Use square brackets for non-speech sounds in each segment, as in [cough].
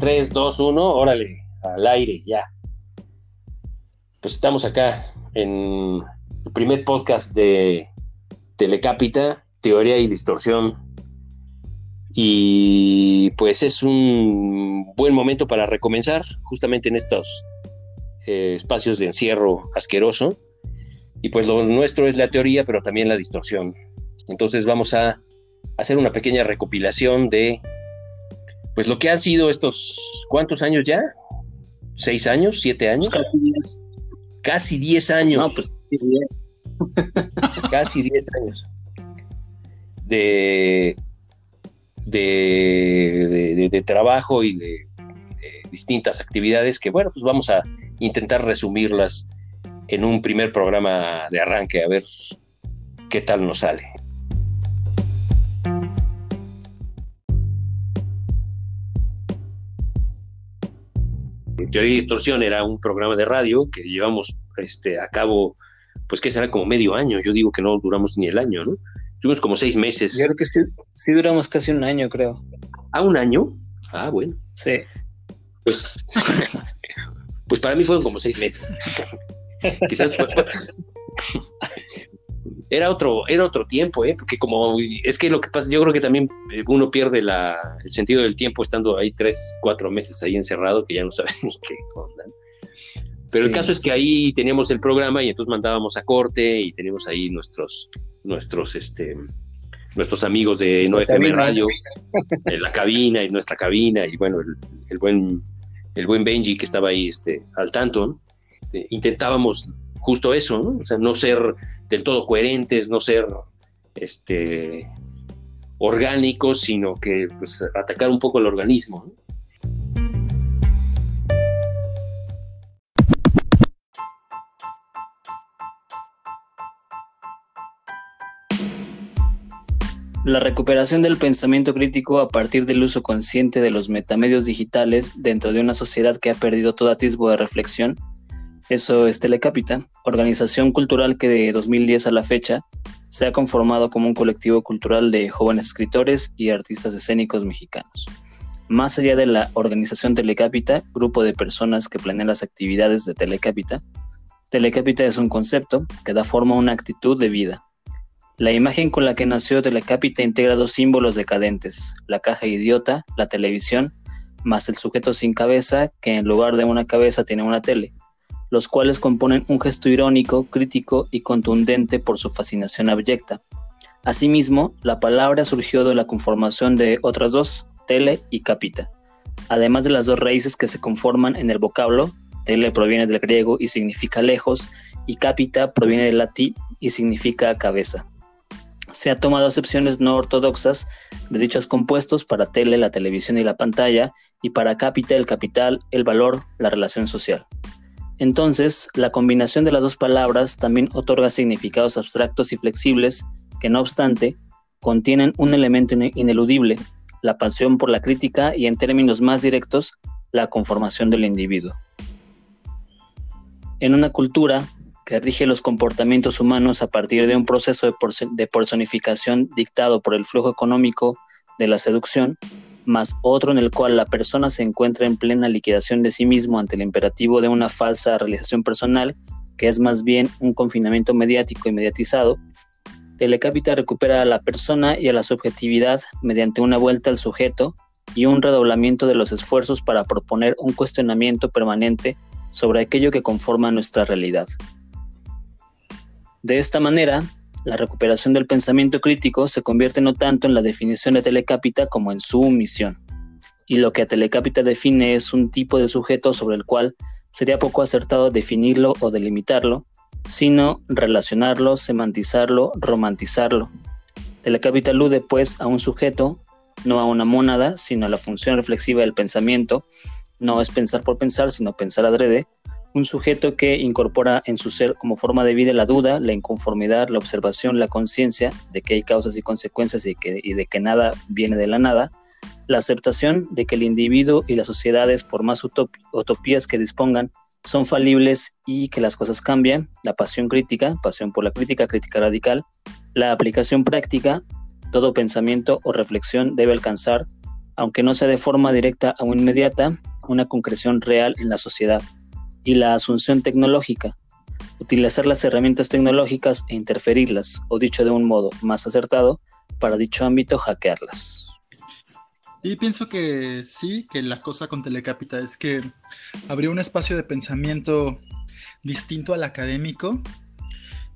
3, 2, 1, órale, al aire, ya. Pues estamos acá en el primer podcast de Telecápita, Teoría y Distorsión. Y pues es un buen momento para recomenzar, justamente en estos eh, espacios de encierro asqueroso. Y pues lo nuestro es la teoría, pero también la distorsión. Entonces vamos a hacer una pequeña recopilación de pues lo que han sido estos, ¿cuántos años ya? ¿Seis años? ¿Siete años? Pues casi diez. Casi diez años. No, pues diez. [laughs] casi diez años. De, de, de, trabajo y de, distintas actividades que, bueno, pues vamos a intentar resumirlas en un primer programa de arranque, a ver qué tal nos sale. Teoría y Distorsión era un programa de radio que llevamos este, a cabo, pues que será como medio año. Yo digo que no duramos ni el año, ¿no? Tuvimos como seis meses. Yo creo que sí, sí duramos casi un año, creo. ¿A un año? Ah, bueno. Sí. Pues, [laughs] pues para mí fueron como seis meses. [laughs] Quizás era otro, era otro tiempo, ¿eh? porque como es que lo que pasa, yo creo que también eh, uno pierde la, el sentido del tiempo estando ahí tres, cuatro meses ahí encerrado, que ya no [laughs] sabemos qué onda. Pero el caso es que ahí teníamos el programa y entonces mandábamos a corte y teníamos ahí nuestros, nuestros, este, nuestros amigos de No FM Radio, en la cabina y nuestra cabina, y bueno, el, buen, el buen Benji que estaba ahí este, al tanto, eh, intentábamos justo eso, ¿no? O sea, no ser del todo coherentes, no ser este, orgánicos, sino que pues, atacar un poco el organismo. La recuperación del pensamiento crítico a partir del uso consciente de los metamedios digitales dentro de una sociedad que ha perdido todo atisbo de reflexión eso es Telecapita, organización cultural que de 2010 a la fecha se ha conformado como un colectivo cultural de jóvenes escritores y artistas escénicos mexicanos. Más allá de la organización Telecapita, grupo de personas que planean las actividades de Telecapita, Telecapita es un concepto que da forma a una actitud de vida. La imagen con la que nació Telecapita integra dos símbolos decadentes, la caja idiota, la televisión, más el sujeto sin cabeza, que en lugar de una cabeza tiene una tele los cuales componen un gesto irónico, crítico y contundente por su fascinación abyecta. Asimismo, la palabra surgió de la conformación de otras dos, tele y capita, además de las dos raíces que se conforman en el vocablo, tele proviene del griego y significa lejos, y capita proviene del latín y significa cabeza. Se ha tomado acepciones no ortodoxas de dichos compuestos para tele, la televisión y la pantalla, y para capita el capital, el valor, la relación social. Entonces, la combinación de las dos palabras también otorga significados abstractos y flexibles que, no obstante, contienen un elemento ineludible, la pasión por la crítica y, en términos más directos, la conformación del individuo. En una cultura que rige los comportamientos humanos a partir de un proceso de personificación dictado por el flujo económico de la seducción, más otro en el cual la persona se encuentra en plena liquidación de sí mismo ante el imperativo de una falsa realización personal, que es más bien un confinamiento mediático y mediatizado, Telecapita recupera a la persona y a la subjetividad mediante una vuelta al sujeto y un redoblamiento de los esfuerzos para proponer un cuestionamiento permanente sobre aquello que conforma nuestra realidad. De esta manera, la recuperación del pensamiento crítico se convierte no tanto en la definición de Telecápita como en su misión. Y lo que a Telecápita define es un tipo de sujeto sobre el cual sería poco acertado definirlo o delimitarlo, sino relacionarlo, semantizarlo, romantizarlo. Telecápita alude pues a un sujeto, no a una mónada, sino a la función reflexiva del pensamiento, no es pensar por pensar, sino pensar adrede, un sujeto que incorpora en su ser como forma de vida la duda, la inconformidad, la observación, la conciencia de que hay causas y consecuencias y, que, de que nada viene de la nada, la aceptación de que el individuo y las sociedades, por más utopías que dispongan, son falibles y que las cosas cambian, la pasión crítica, pasión por la crítica, crítica radical, la aplicación práctica, todo pensamiento o reflexión debe alcanzar, aunque no sea de forma directa o inmediata, una concreción real en la sociedad, y la asunción tecnológica, utilizar las herramientas tecnológicas e interferirlas, o dicho de un modo más acertado, para dicho ámbito hackearlas. Y pienso que sí, que la cosa con Telecapita es que abrió un espacio de pensamiento distinto al académico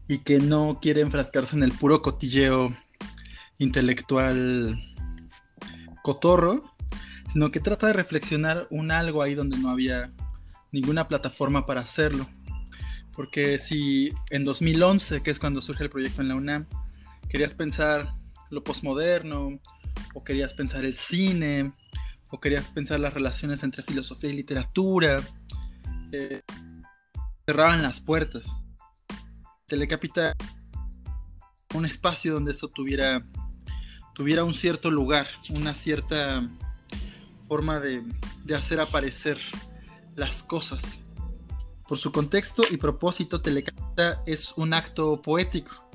y que no quiere enfrascarse en el puro cotilleo intelectual cotorro, sino que trata de reflexionar un algo ahí donde no había ninguna plataforma para hacerlo. Porque si en 2011, que es cuando surge el proyecto en la UNAM, querías pensar lo posmoderno, o querías pensar el cine, o querías pensar las relaciones entre filosofía y literatura, eh, cerraban las puertas. Telecapita un espacio donde eso tuviera, tuviera un cierto lugar, una cierta forma de, de hacer aparecer las cosas. Por su contexto y propósito, Telecapita es un acto poético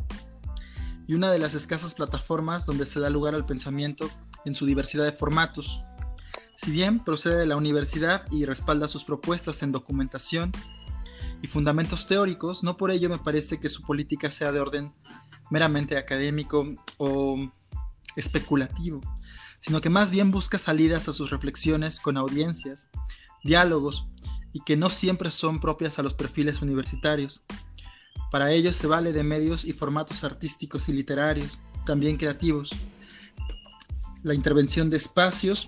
y una de las escasas plataformas donde se da lugar al pensamiento en su diversidad de formatos. Si bien procede de la universidad y respalda sus propuestas en documentación y fundamentos teóricos, no por ello me parece que su política sea de orden meramente académico o especulativo, sino que más bien busca salidas a sus reflexiones con audiencias, diálogos, y que no siempre son propias a los perfiles universitarios, para ello se vale de medios y formatos artísticos y literarios, también creativos. La intervención de espacios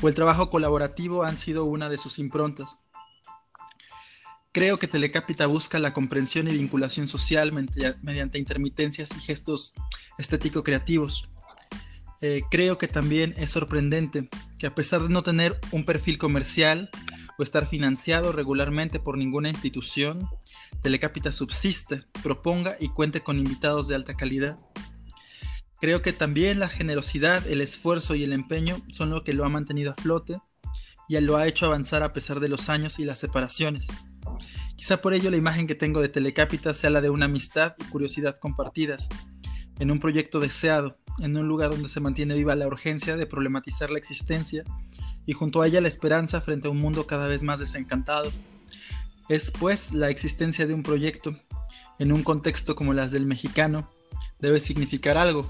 o el trabajo colaborativo han sido una de sus improntas. Creo que Telecapita busca la comprensión y vinculación social mediante intermitencias y gestos estético-creativos. Eh, creo que también es sorprendente que a pesar de no tener un perfil comercial o estar financiado regularmente por ninguna institución, Telecapita subsiste, proponga y cuente con invitados de alta calidad. Creo que también la generosidad, el esfuerzo y el empeño son lo que lo ha mantenido a flote y lo ha hecho avanzar a pesar de los años y las separaciones. Quizá por ello la imagen que tengo de Telecapita sea la de una amistad y curiosidad compartidas, en un proyecto deseado, en un lugar donde se mantiene viva la urgencia de problematizar la existencia y junto a ella la esperanza frente a un mundo cada vez más desencantado es pues la existencia de un proyecto en un contexto como las del mexicano debe significar algo,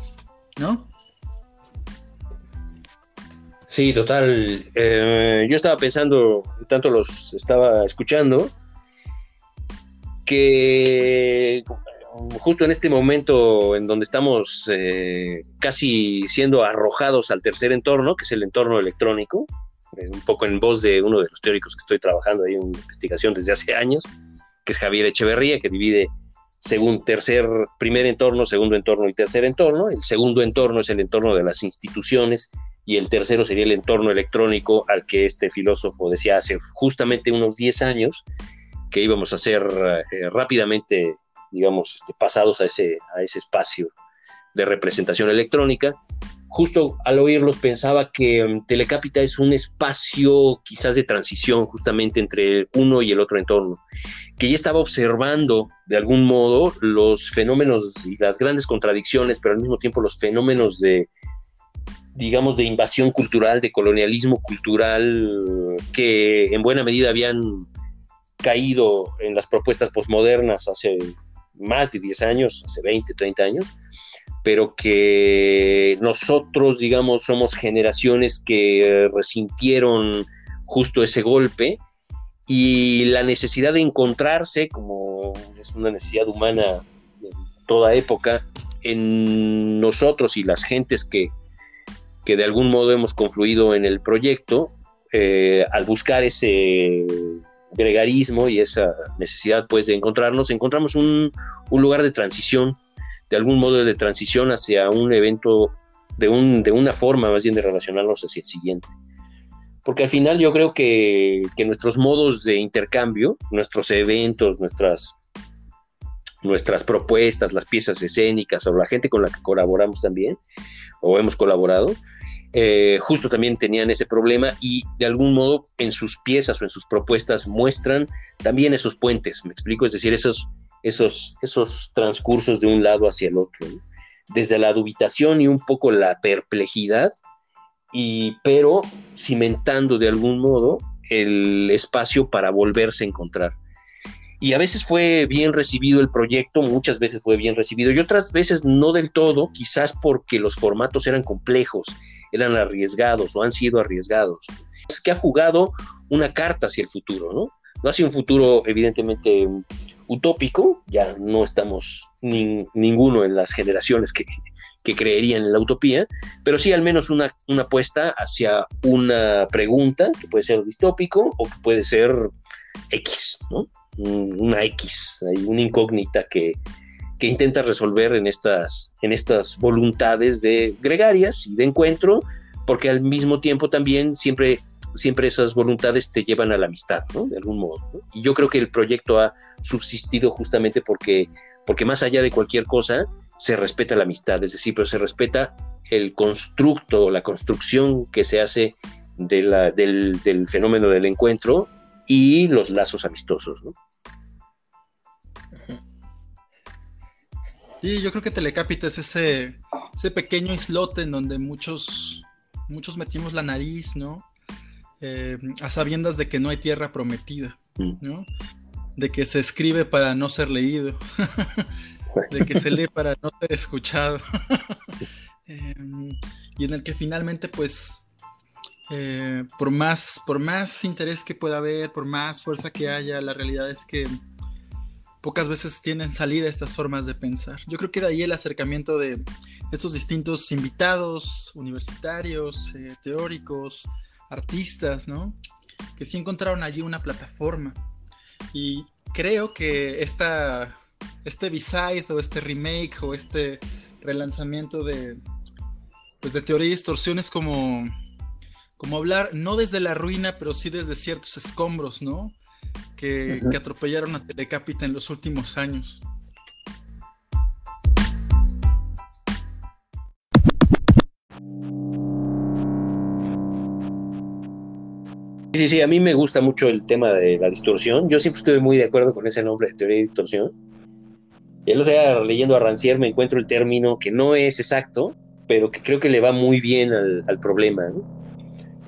¿no? Sí, total. Eh, yo estaba pensando, tanto los estaba escuchando, que justo en este momento en donde estamos eh, casi siendo arrojados al tercer entorno, que es el entorno electrónico, eh, un poco en voz de uno de los teóricos que estoy trabajando ahí en investigación desde hace años, que es Javier Echeverría, que divide según tercer, primer entorno, segundo entorno y tercer entorno. El segundo entorno es el entorno de las instituciones y el tercero sería el entorno electrónico al que este filósofo decía hace justamente unos 10 años que íbamos a ser eh, rápidamente, digamos, este, pasados a ese, a ese espacio de representación electrónica. Justo al oírlos pensaba que um, Telecapita es un espacio quizás de transición justamente entre uno y el otro entorno, que ya estaba observando de algún modo los fenómenos y las grandes contradicciones, pero al mismo tiempo los fenómenos de, digamos, de invasión cultural, de colonialismo cultural, que en buena medida habían caído en las propuestas posmodernas hace más de 10 años, hace 20, 30 años, pero que nosotros, digamos, somos generaciones que resintieron justo ese golpe y la necesidad de encontrarse, como es una necesidad humana de toda época, en nosotros y las gentes que, que de algún modo hemos confluido en el proyecto, eh, al buscar ese gregarismo y esa necesidad pues de encontrarnos, encontramos un, un lugar de transición de algún modo de transición hacia un evento, de, un, de una forma más bien de relacionarnos hacia el siguiente. Porque al final yo creo que, que nuestros modos de intercambio, nuestros eventos, nuestras, nuestras propuestas, las piezas escénicas o la gente con la que colaboramos también, o hemos colaborado, eh, justo también tenían ese problema y de algún modo en sus piezas o en sus propuestas muestran también esos puentes, me explico, es decir, esos, esos, esos transcursos de un lado hacia el otro, desde la dubitación y un poco la perplejidad, y, pero cimentando de algún modo el espacio para volverse a encontrar. Y a veces fue bien recibido el proyecto, muchas veces fue bien recibido y otras veces no del todo, quizás porque los formatos eran complejos eran arriesgados o han sido arriesgados. Es que ha jugado una carta hacia el futuro, ¿no? No hacia un futuro evidentemente utópico, ya no estamos ninguno en las generaciones que, creerían en la utopía, pero sí al menos una, una apuesta hacia una pregunta que puede ser distópico o que puede ser X, ¿no? Una X, hay una incógnita que, que intenta resolver en estas, en estas voluntades de gregarias y de encuentro, porque al mismo tiempo también siempre, siempre esas voluntades te llevan a la amistad, ¿no? De algún modo. Y yo creo que el proyecto ha subsistido justamente porque, porque más allá de cualquier cosa, se respeta la amistad, es decir, pero se respeta el constructo, la construcción que se hace del, del, fenómeno del encuentro y los lazos amistosos. ¿no? Sí, yo creo que Telecápita es ese, ese pequeño islote en donde muchos, muchos metimos la nariz, ¿no? Eh, a sabiendas de que no hay tierra prometida, mm. ¿no? De que se escribe para no ser leído, [laughs] de que se lee para no ser escuchado, [laughs] em, y en el que finalmente, pues, eh, por, más, por más interés que pueda haber, por más fuerza que haya, la realidad es que pocas veces tienen salida estas formas de pensar. Yo creo que de ahí el acercamiento de estos distintos invitados, universitarios, eh, teóricos, artistas, ¿no? Que sí encontraron allí una plataforma. Y creo que esta, este B-side o este remake o este relanzamiento de, pues de teoría y distorsión es como, como hablar no desde la ruina, pero sí desde ciertos escombros, ¿no? Que, atropellaron a Telecapita en los últimos años. Sí, sí, a mí me gusta mucho el tema de la distorsión. Yo siempre estuve muy de acuerdo con ese nombre de teoría de distorsión. Ya lo sea, leyendo a Rancière me encuentro el término que no es exacto, pero que creo que le va muy bien al, problema.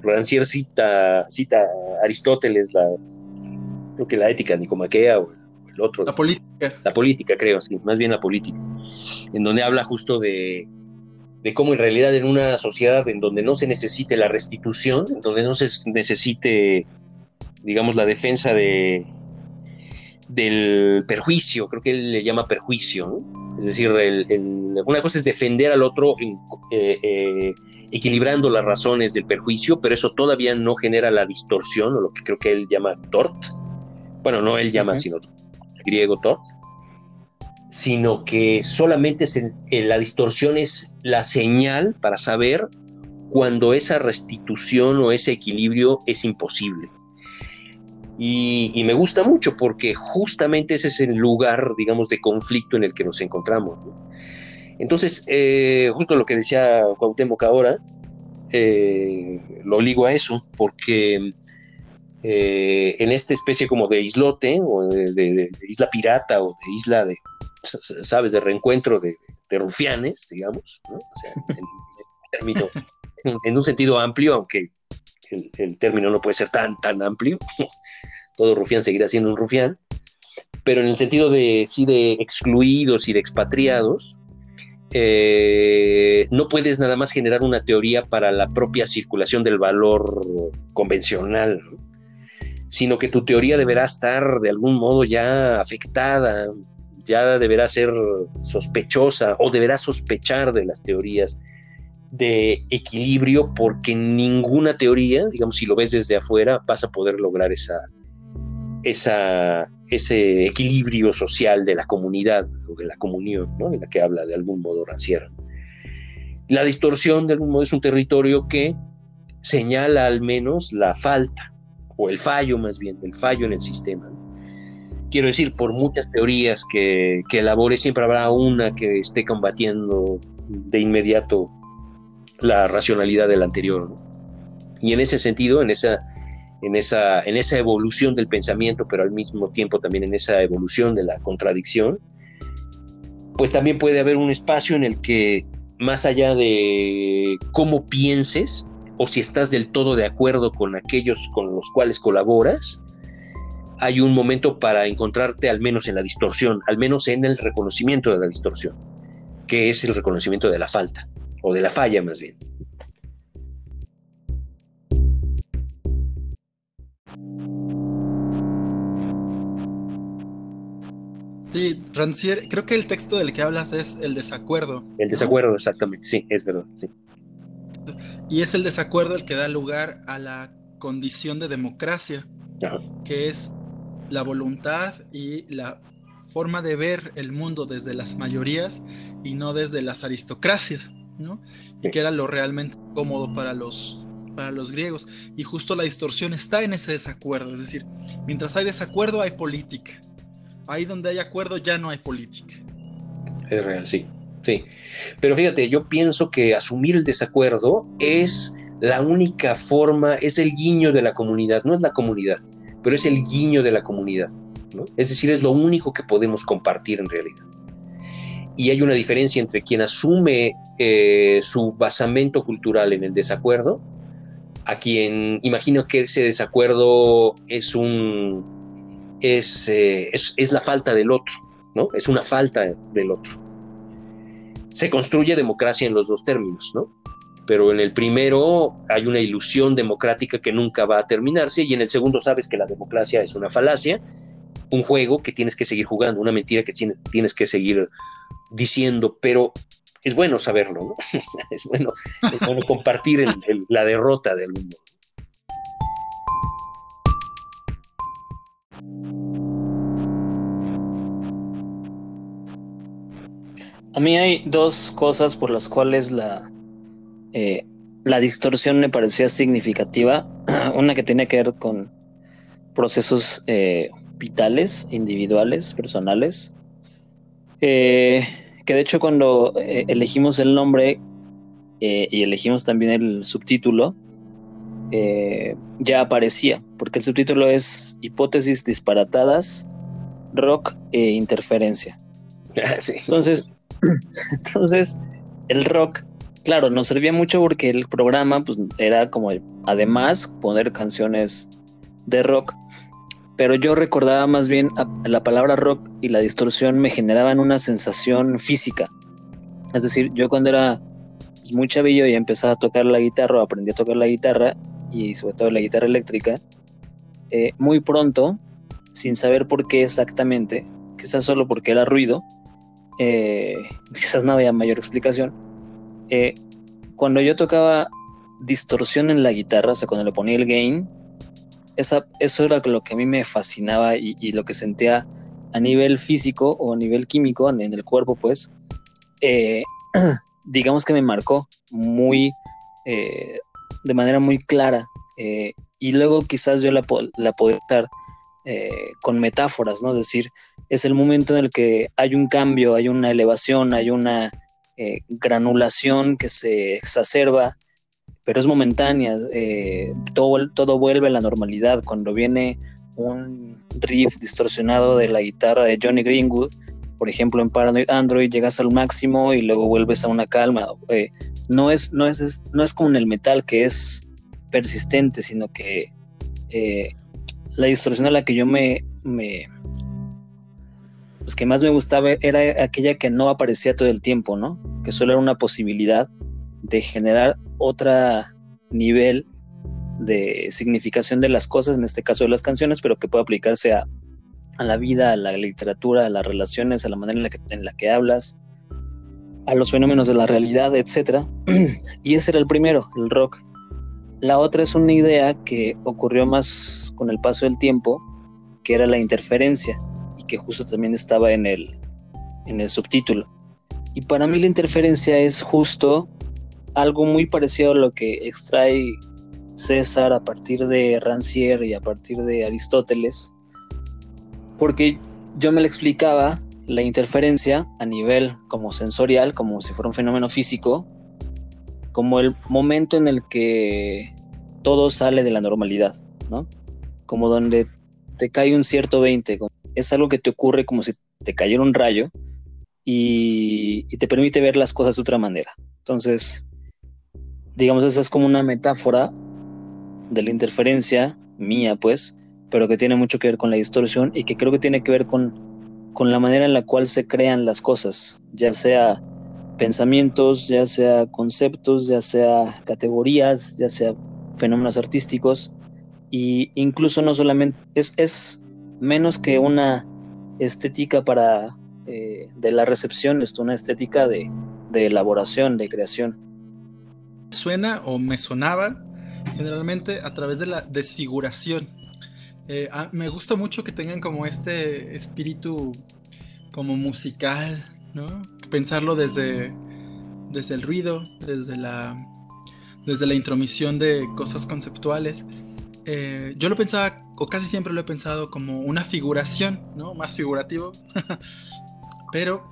Rancière cita, cita a Aristóteles, la, creo que la ética nicomaquea o el otro. La política. La política, creo, sí, más bien la política. En donde habla justo de, de cómo en realidad en una sociedad en donde no se necesite la restitución, en donde no se necesite, digamos, la defensa de, del perjuicio, creo que él le llama perjuicio, es decir, una cosa es defender al otro eh, eh, equilibrando las razones del perjuicio, pero eso todavía no genera la distorsión o lo que creo que él llama tort, bueno, no él llama, sino el griego Tort, sino que solamente la distorsión es la señal para saber cuando esa restitución o ese equilibrio es imposible. Y, me gusta mucho porque justamente ese es el lugar, digamos, de conflicto en el que nos encontramos. Entonces, eh, justo lo que decía Cuauhtémoc ahora, eh, lo ligo a eso, porque eh, en esta especie como de islote o de, isla pirata o de isla de, sabes, de reencuentro de, rufianes, digamos, [laughs] en, un sentido amplio, aunque el, término no puede ser tan, tan amplio, [laughs] todo rufián seguirá siendo un rufián, pero en el sentido de, sí, de excluidos y de expatriados, eh, no puedes nada más generar una teoría para la propia circulación del valor convencional. ¿no? Sino que tu teoría deberá estar de algún modo ya afectada, ya deberá ser sospechosa o deberá sospechar de las teorías de equilibrio porque ninguna teoría, digamos, si lo ves desde afuera, vas a poder lograr esa, esa, ese equilibrio social de la comunidad o de la comunión, de la que habla de algún modo Rancière. La distorsión, de algún modo, es un territorio que señala al menos la falta o el fallo más bien, el fallo en el sistema. Quiero decir, por muchas teorías que, que elabore, siempre habrá una que esté combatiendo de inmediato la racionalidad del anterior. Y en ese sentido, en esa, en, esa, en esa evolución del pensamiento, pero al mismo tiempo también en esa evolución de la contradicción, pues también puede haber un espacio en el que más allá de cómo pienses o si estás del todo de acuerdo con aquellos con los cuales colaboras, hay un momento para encontrarte al menos en la distorsión, al menos en el reconocimiento de la distorsión, que es el reconocimiento de la falta, o de la falla más bien. Sí, Rancière, creo que el texto del que hablas es el desacuerdo. El desacuerdo, exactamente, sí, es verdad, sí. Y es el desacuerdo el que da lugar a la condición de democracia, que es la voluntad y la forma de ver el mundo desde las mayorías y no desde las aristocracias, ¿no? Y que era lo realmente cómodo para los, para los griegos. Y justo la distorsión está en ese desacuerdo, es decir, mientras hay desacuerdo hay política Ahí donde hay acuerdo ya no hay política. Es real, sí. Sí. Pero fíjate, yo pienso que asumir el desacuerdo es la única forma, es el guiño de la comunidad, no es la comunidad, pero es el guiño de la comunidad. Es decir, es lo único que podemos compartir en realidad. Y hay una diferencia entre quien asume eh, su basamento cultural en el desacuerdo, a quien imagino que ese desacuerdo es un eh, es, es, la falta del otro, ¿no? Es una falta del otro. Se construye democracia en los dos términos, ¿no? Pero en el primero hay una ilusión democrática que nunca va a terminarse y en el segundo sabes que la democracia es una falacia, un juego que tienes que seguir jugando, una mentira que tienes que seguir diciendo, pero es bueno saberlo, ¿no? [laughs] es, bueno, compartir la derrota del mundo. A mí hay dos cosas por las cuales la, eh, la distorsión me parecía significativa. [clears throat] Una que tiene que ver con procesos eh, vitales, individuales, personales. Eh, que de hecho cuando elegimos el nombre y elegimos también el subtítulo, ya aparecía, porque el subtítulo es Hipótesis disparatadas, rock e interferencia. [laughs] Entonces, entonces, el rock, claro, nos servía mucho porque el programa pues, era como, además, poner canciones de rock, pero yo recordaba más bien la palabra rock y la distorsión me generaban una sensación física. Es decir, yo cuando era muy chavillo y empezaba a tocar la guitarra, aprendí a tocar la guitarra y sobre todo la guitarra eléctrica, eh, muy pronto, sin saber por qué exactamente, quizás solo porque era ruido, eh, quizás no había mayor explicación. Eh, cuando yo tocaba distorsión en la guitarra, o sea, cuando le ponía el gain, esa, eso era lo que a mí me fascinaba y, lo que sentía a nivel físico o a nivel químico en, el cuerpo, pues, eh, [clears throat] digamos que me marcó muy, de manera muy clara. y luego quizás yo la, la podía estar con metáforas, ¿no? Decir, es el momento en el que hay un cambio, hay una elevación, hay una eh, granulación que se exacerba, pero es momentánea, eh, todo, todo vuelve a la normalidad. Cuando viene un riff distorsionado de la guitarra de Johnny Greenwood, por ejemplo en Paranoid Android, llegas al máximo y luego vuelves a una calma. Eh, no, es, no, es, no es como en el metal que es persistente, sino que la distorsión a la que yo me, me, pues que más me gustaba era aquella que no aparecía todo el tiempo, ¿no? Que solo era una posibilidad de generar otro nivel de significación de las cosas, en este caso de las canciones, pero que puede aplicarse a, la vida, a la literatura, a las relaciones, a la manera en la que, en la que hablas, a los fenómenos de la realidad, etc. [clears throat] y ese era el primero, el rock. La otra es una idea que ocurrió más con el paso del tiempo, que era la interferencia que justo también estaba en el, en el subtítulo. Y para mí la interferencia es justo algo muy parecido a lo que extrae César a partir de Rancière y a partir de Aristóteles, porque yo me lo explicaba la interferencia a nivel como sensorial, como si fuera un fenómeno físico, como el momento en el que todo sale de la normalidad, ¿no? Como donde te cae un cierto 20, es algo que te ocurre como si te cayera un rayo y, te permite ver las cosas de otra manera. Entonces, digamos, esa es como una metáfora de la interferencia mía, pues, pero que tiene mucho que ver con la distorsión y que creo que tiene que ver con, con la manera en la cual se crean las cosas, ya sea pensamientos, ya sea conceptos, ya sea categorías, ya sea fenómenos artísticos, y incluso no solamente es, es menos que una estética para eh, de la recepción, es una estética de, de elaboración, de creación. Suena o me sonaba generalmente a través de la desfiguración. Eh, ah, me gusta mucho que tengan como este espíritu como musical, ¿no? Pensarlo desde, desde el ruido, desde la, desde la intromisión de cosas conceptuales. Eh, yo lo pensaba, o casi siempre lo he pensado como una figuración, ¿no? Más figurativo. [laughs] Pero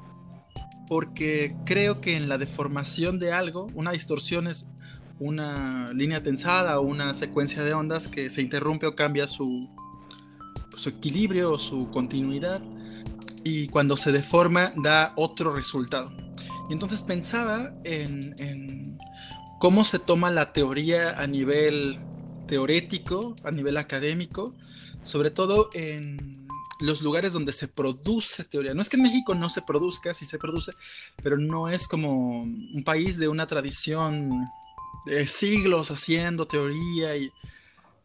porque creo que en la deformación de algo, una distorsión es una línea tensada o una secuencia de ondas que se interrumpe o cambia su, su equilibrio o su continuidad y cuando se deforma da otro resultado. Y entonces pensaba en, en cómo se toma la teoría a nivel teorético, a nivel académico, sobre todo en los lugares donde se produce teoría. No es que en México no se produzca, sí se produce, pero no es como un país de una tradición de siglos haciendo teoría y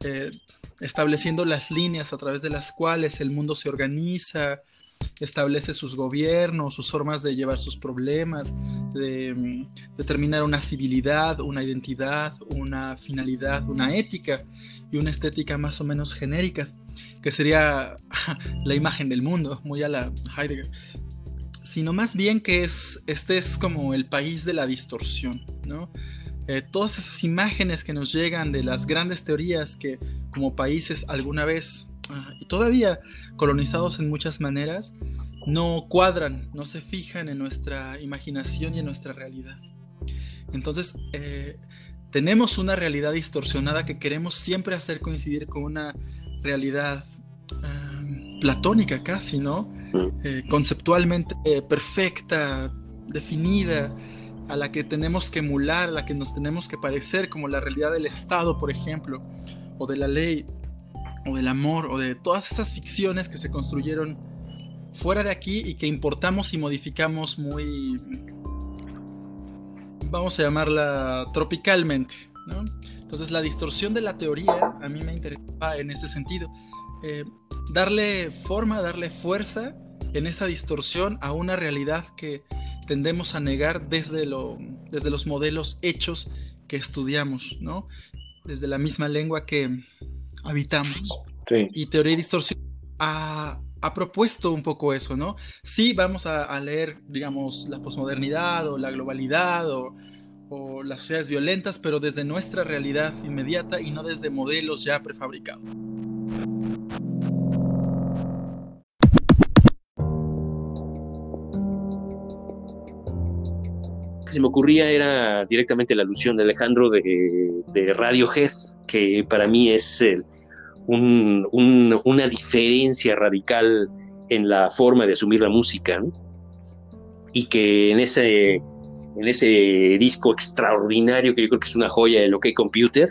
eh, estableciendo las líneas a través de las cuales el mundo se organiza, establece sus gobiernos, sus formas de llevar sus problemas, de mm, determinar una civilidad, una identidad, una finalidad, una ética y una estética más o menos genéricas, que sería [laughs] la imagen del mundo, muy a la Heidegger, sino más bien que es, este es como el país de la distorsión, ¿no? Eh, todas esas imágenes que nos llegan de las grandes teorías que como países alguna vez y todavía colonizados en muchas maneras no cuadran, no se fijan en nuestra imaginación y en nuestra realidad. Entonces, eh, tenemos una realidad distorsionada que queremos siempre hacer coincidir con una realidad ah, platónica casi, ¿no? Eh, conceptualmente perfecta, definida, a la que tenemos que emular, a la que nos tenemos que parecer, como la realidad del Estado, por ejemplo, o de la ley, o del amor, o de todas esas ficciones que se construyeron fuera de aquí y que importamos y modificamos muy, vamos a llamarla tropicalmente. Entonces la distorsión de la teoría a mí me interesaba en ese sentido. Eh, darle forma, darle fuerza en esa distorsión a una realidad que tendemos a negar desde, lo, desde los modelos hechos que estudiamos, ¿no? Desde la misma lengua que habitamos. Y teoría y distorsión ha, propuesto un poco eso, ¿no? Sí, vamos a, leer, digamos, la posmodernidad o la globalidad o, o las sociedades violentas, pero desde nuestra realidad inmediata y no desde modelos ya prefabricados. se me ocurría era directamente la alusión de Alejandro de, de Radiohead, que para mí es una diferencia radical en la forma de asumir la música, y que en ese, en ese disco extraordinario, que yo creo que es una joya de lo que Computer,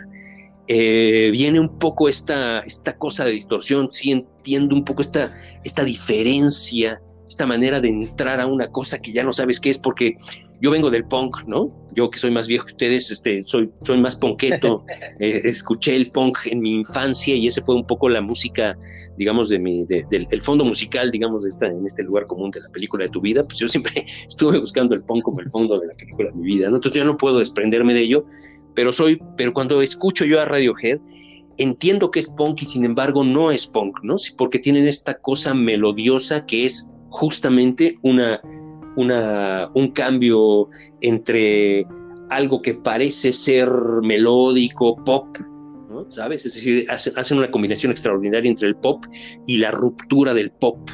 eh, viene un poco esta, esta cosa de distorsión, sí entiendo un poco esta, esta diferencia, esta manera de entrar a una cosa que ya no sabes qué es, porque yo vengo del punk, ¿no? Yo que soy más viejo que ustedes, este, soy, soy más ponqueto, [laughs] eh, escuché el punk en mi infancia y ese fue un poco la música, digamos, de mi, del el fondo musical, digamos, de esta, en este lugar común de la película de tu vida, pues yo siempre [laughs] estuve buscando el punk como el fondo de la película de mi vida, ¿no? Entonces yo no puedo desprenderme de ello, pero soy, pero cuando escucho yo a Radiohead, entiendo que es punk y sin embargo no es punk, ¿no? Porque tienen esta cosa melodiosa que es justamente una un cambio entre algo que parece ser melódico, pop, ¿no? ¿sabes? Es decir, hacen una combinación extraordinaria entre el pop y la ruptura del pop.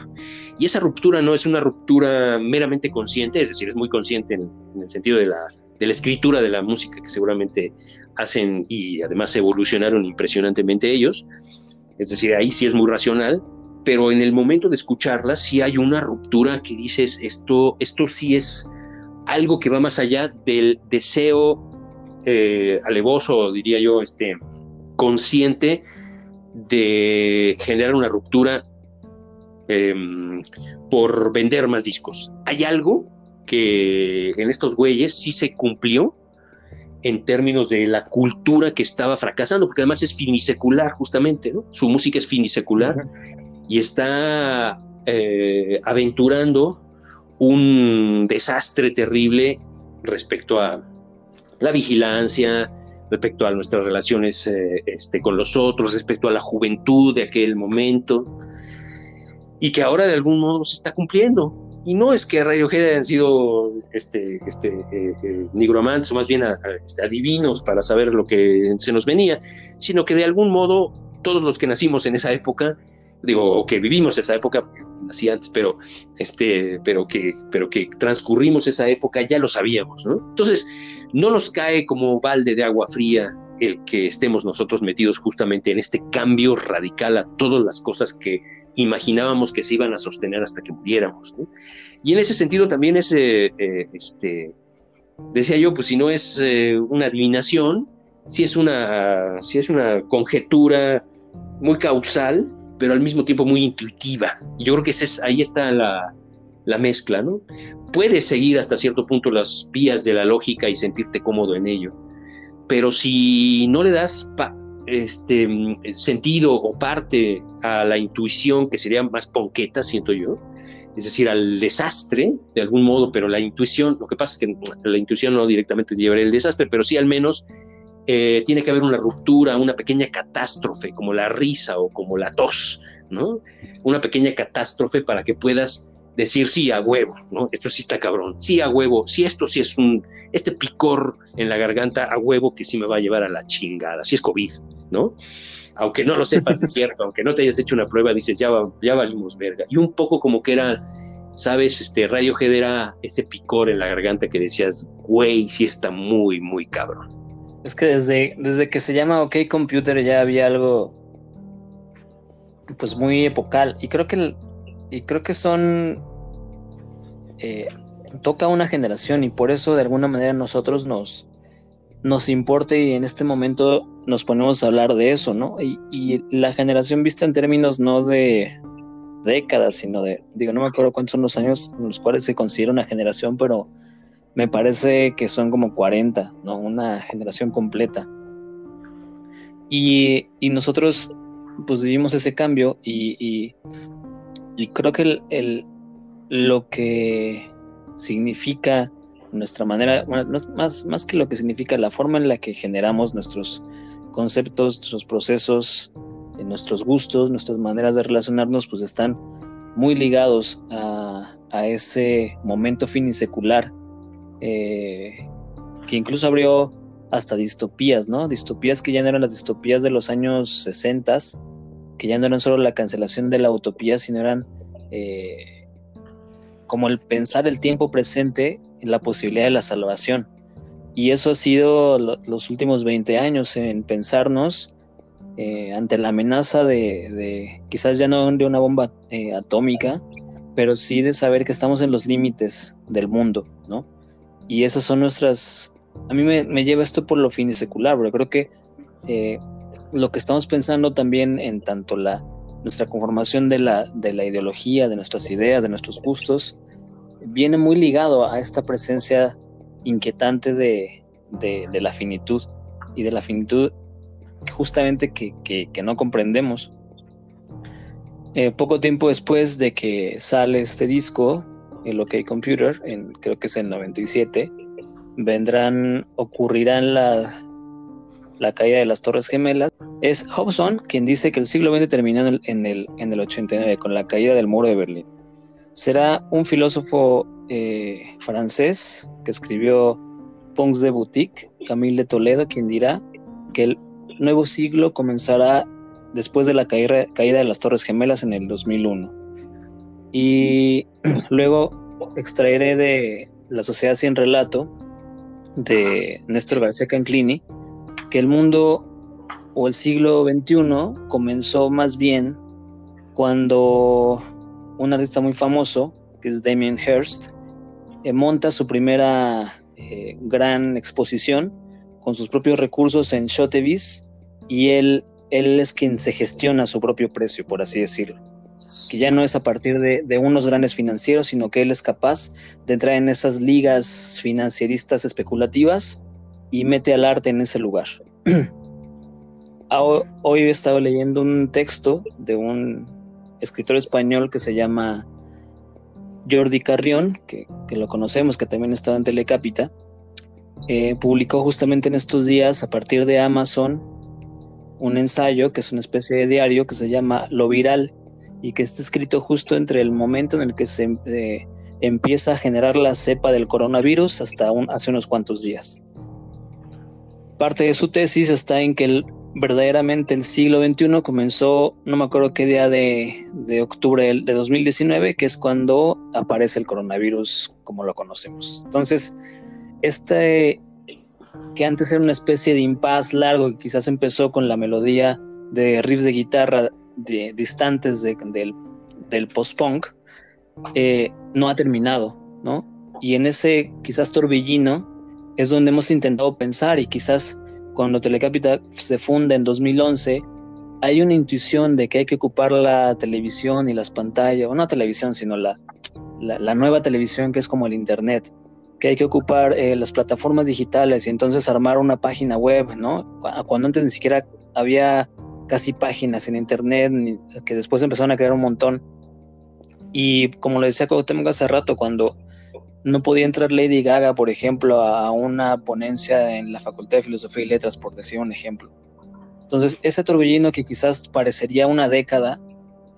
Y esa ruptura no es una ruptura meramente consciente, es decir, es muy consciente en, el sentido de la, de la escritura de la música que seguramente hacen y además evolucionaron impresionantemente ellos. Es decir, ahí sí es muy racional, pero en el momento de escucharla sí hay una ruptura que dices, esto, esto sí es algo que va más allá del deseo eh, alevoso, diría yo, este, consciente de generar una ruptura em, por vender más discos. Hay algo que en estos güeyes sí se cumplió en términos de la cultura que estaba fracasando, porque además es finisecular justamente. Su música es finisecular y está eh, aventurando un desastre terrible respecto a la vigilancia, respecto a nuestras relaciones eh, este, con los otros, respecto a la juventud de aquel momento, y que ahora de algún modo se está cumpliendo. Y no es que Radiohead hayan sido este, este, eh, nigromantes o más bien este, adivinos para saber lo que se nos venía, sino que de algún modo todos los que nacimos en esa época, digo, que vivimos esa época, nací antes, pero, este, pero, que, pero que transcurrimos esa época ya lo sabíamos, ¿no? Entonces, no nos cae como balde de agua fría el que estemos nosotros metidos justamente en este cambio radical a todas las cosas que imaginábamos que se iban a sostener hasta que muriéramos. Y en ese sentido también es, eh, eh, este, decía yo, pues si no es eh, una adivinación, si es una, si es una conjetura muy causal, pero al mismo tiempo muy intuitiva. Yo creo que es, ahí está la, la mezcla, ¿no? Puedes seguir hasta cierto punto las vías de la lógica y sentirte cómodo en ello, pero si no le das este, sentido o parte a la intuición, que sería más ponqueta, siento yo, es decir, al desastre, de algún modo, pero la intuición, lo que pasa es que la intuición no directamente llevaría el desastre, pero sí al menos eh, tiene que haber una ruptura, una pequeña catástrofe, como la risa o como la tos, ¿no? Una pequeña catástrofe para que puedas decir sí a huevo, ¿no? Esto sí está cabrón, sí a huevo, sí esto sí es un, este picor en la garganta a huevo que sí me va a llevar a la chingada, sí es COVID, ¿no? Aunque no lo sepas de cierto, aunque no te hayas hecho una prueba, dices, ya, ya valimos verga. Y un poco como que era, ¿sabes? Este Radiohead era ese picor en la garganta que decías, güey, sí está muy, muy cabrón. Es que desde, desde que se llama OK Computer ya había algo pues muy epocal. Y creo que y creo que son eh, toca una generación y por eso de alguna manera nosotros nos nos importa y en este momento nos ponemos a hablar de eso, ¿no? Y, la generación vista en términos no de décadas, sino de, digo, no me acuerdo cuántos son los años en los cuales se considera una generación, pero me parece que son como 40, ¿no? Una generación completa. Y, nosotros pues vivimos ese cambio y, y creo que el, lo que significa nuestra manera, bueno, más, más que lo que significa la forma en la que generamos nuestros conceptos, nuestros procesos, eh, nuestros gustos, nuestras maneras de relacionarnos, pues están muy ligados a, a ese momento finisecular eh, que incluso abrió hasta distopías, ¿no? Distopías que ya no eran las distopías de los años 60, que ya no eran solo la cancelación de la utopía, sino eran eh, como el pensar el tiempo presente en la posibilidad de la salvación. Y eso ha sido los últimos 20 años en pensarnos eh, ante la amenaza de, quizás ya no de una bomba atómica, pero sí de saber que estamos en los límites del mundo, ¿no? Y esas son nuestras... A mí me, me lleva esto por lo fin secular, pero creo que lo que estamos pensando también en tanto la, nuestra conformación de la, de la ideología, de nuestras ideas, de nuestros gustos, viene muy ligado a esta presencia inquietante de, de, la finitud y de la finitud justamente que, que, no comprendemos. Eh, poco tiempo después de que sale este disco, el OK Computer, en, creo que es en 97, vendrán, ocurrirán la, caída de las Torres Gemelas. Es Hobson quien dice que el siglo XX terminó en el, en el, 89 con la caída del muro de Berlín. Será un filósofo eh, francés que escribió Ponks de Boutique, Camille de Toledo, quien dirá que el nuevo siglo comenzará después de la caída de las Torres Gemelas en el 2001. Y [clears throat] luego extraeré de La Sociedad Sin Relato de Néstor García Canclini, que el mundo o el siglo XXI comenzó más bien cuando un artista muy famoso, que es Damien Hirst, eh, monta su primera eh, gran exposición con sus propios recursos en Sotheby's y él, él es quien se gestiona su propio precio, por así decirlo. Que ya no es a partir de, unos grandes financieros, sino que él es capaz de entrar en esas ligas financieristas especulativas y mete al arte en ese lugar. [clears throat] Hoy he estado leyendo un texto de un escritor español que se llama Jordi Carrión, que, lo conocemos, que también estaba en Telecápita, eh, publicó justamente en estos días a partir de Amazon un ensayo que es una especie de diario que se llama Lo Viral y que está escrito justo entre el momento en el que se eh, empieza a generar la cepa del coronavirus hasta hace unos cuantos días. Parte de su tesis está en que verdaderamente el siglo XXI comenzó, no me acuerdo qué día de, octubre de 2019, que es cuando aparece el coronavirus como lo conocemos. Entonces, este que antes era una especie de impas largo, que quizás empezó con la melodía de riffs de guitarra de, distantes del, del post-punk, eh, no ha terminado, ¿no? Y en ese quizás torbellino es donde hemos intentado pensar y quizás cuando Telecapita se funda en 2011, hay una intuición de que hay que ocupar la televisión y las pantallas, o no televisión, sino la, la, nueva televisión que es como el Internet, que hay que ocupar eh, las plataformas digitales y entonces armar una página web, ¿no? Cuando antes ni siquiera había casi páginas en Internet, que después empezaron a crear un montón. Y como lo decía Cuauhtémoc hace rato, cuando no podía entrar Lady Gaga, por ejemplo, a una ponencia en la Facultad de Filosofía y Letras, por decir un ejemplo. Entonces, ese torbellino que quizás parecería una década,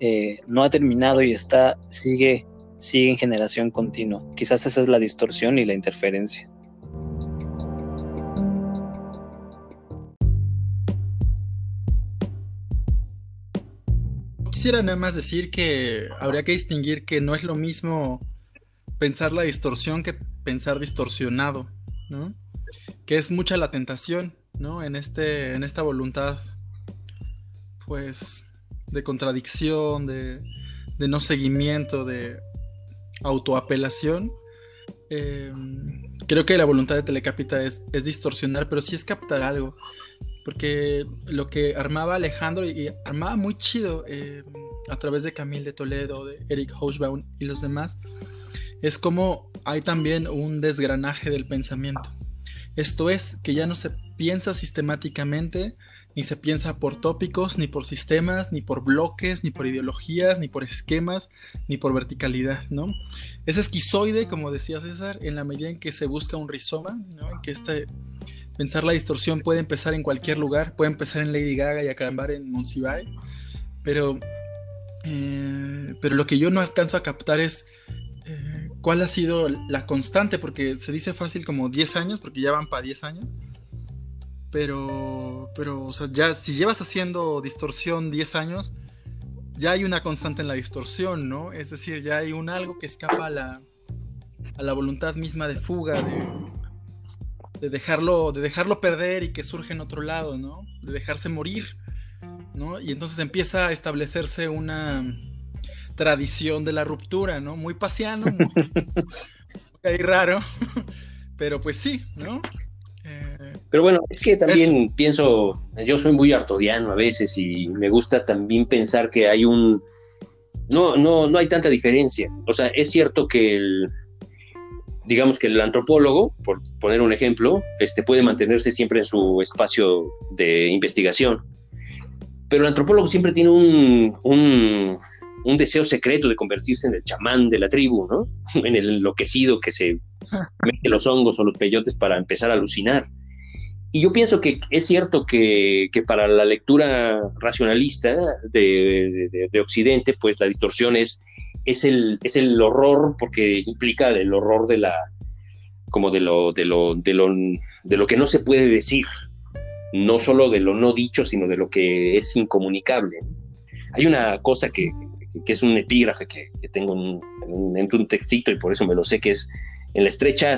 eh, no ha terminado y está, sigue, sigue en generación continua. Quizás esa es la distorsión y la interferencia. Quisiera nada más decir que habría que distinguir que no es lo mismo pensar la distorsión que pensar distorsionado, ¿no? Que es mucha la tentación, ¿no? En, este, en esta voluntad, pues, de contradicción, de, de no seguimiento, de autoapelación. Em, creo que la voluntad de Telecapita es, es, distorsionar, pero sí es captar algo. Porque lo que armaba Alejandro, y, armaba muy chido em, a través de Camille de Toledo, de Eric Hochbaum y los demás, es como hay también un desgranaje del pensamiento. Esto es, que ya no se piensa sistemáticamente, ni se piensa por tópicos, ni por sistemas, ni por bloques, ni por ideologías, ni por esquemas, ni por verticalidad, ¿no? Es esquizoide, como decía César, en la medida en que se busca un rizoma. En que este, pensar la distorsión puede empezar en cualquier lugar, puede empezar en Lady Gaga y acabar en Monsiváis, pero, eh, pero lo que yo no alcanzo a captar es eh, ¿cuál ha sido la constante? Porque se dice fácil como 10 años, porque ya van para 10 años. Pero, pero, o sea, ya si llevas haciendo distorsión 10 años, ya hay una constante en la distorsión, ¿no? Es decir, ya hay un algo que escapa a la, a la voluntad misma de fuga, de, de, dejarlo, de dejarlo perder y que surge en otro lado, ¿no? De dejarse morir, ¿no? Y entonces empieza a establecerse una, tradición de la ruptura, ¿no? Muy pasiano, muy, [laughs] raro, pero pues sí, ¿no? Eh, pero bueno, es que también pienso, yo soy muy artodiano a veces y me gusta también pensar que hay un, no, no, no hay tanta diferencia. O sea, es cierto que el, digamos que el antropólogo, por poner un ejemplo, este, puede mantenerse siempre en su espacio de investigación, pero el antropólogo siempre tiene un, un un deseo secreto de convertirse en el chamán de la tribu, ¿no? [laughs] En el enloquecido que se [laughs] mete los hongos o los peyotes para empezar a alucinar. Y yo pienso que es cierto que, para la lectura racionalista de, Occidente, pues la distorsión es, es, el, es el horror, porque implica el horror de la como de lo, de lo, de lo, de lo que no se puede decir, no solo de lo no dicho, sino de lo que es incomunicable. Hay una cosa que, que es un epígrafe que, tengo en un, textito y por eso me lo sé, que es En la estrecha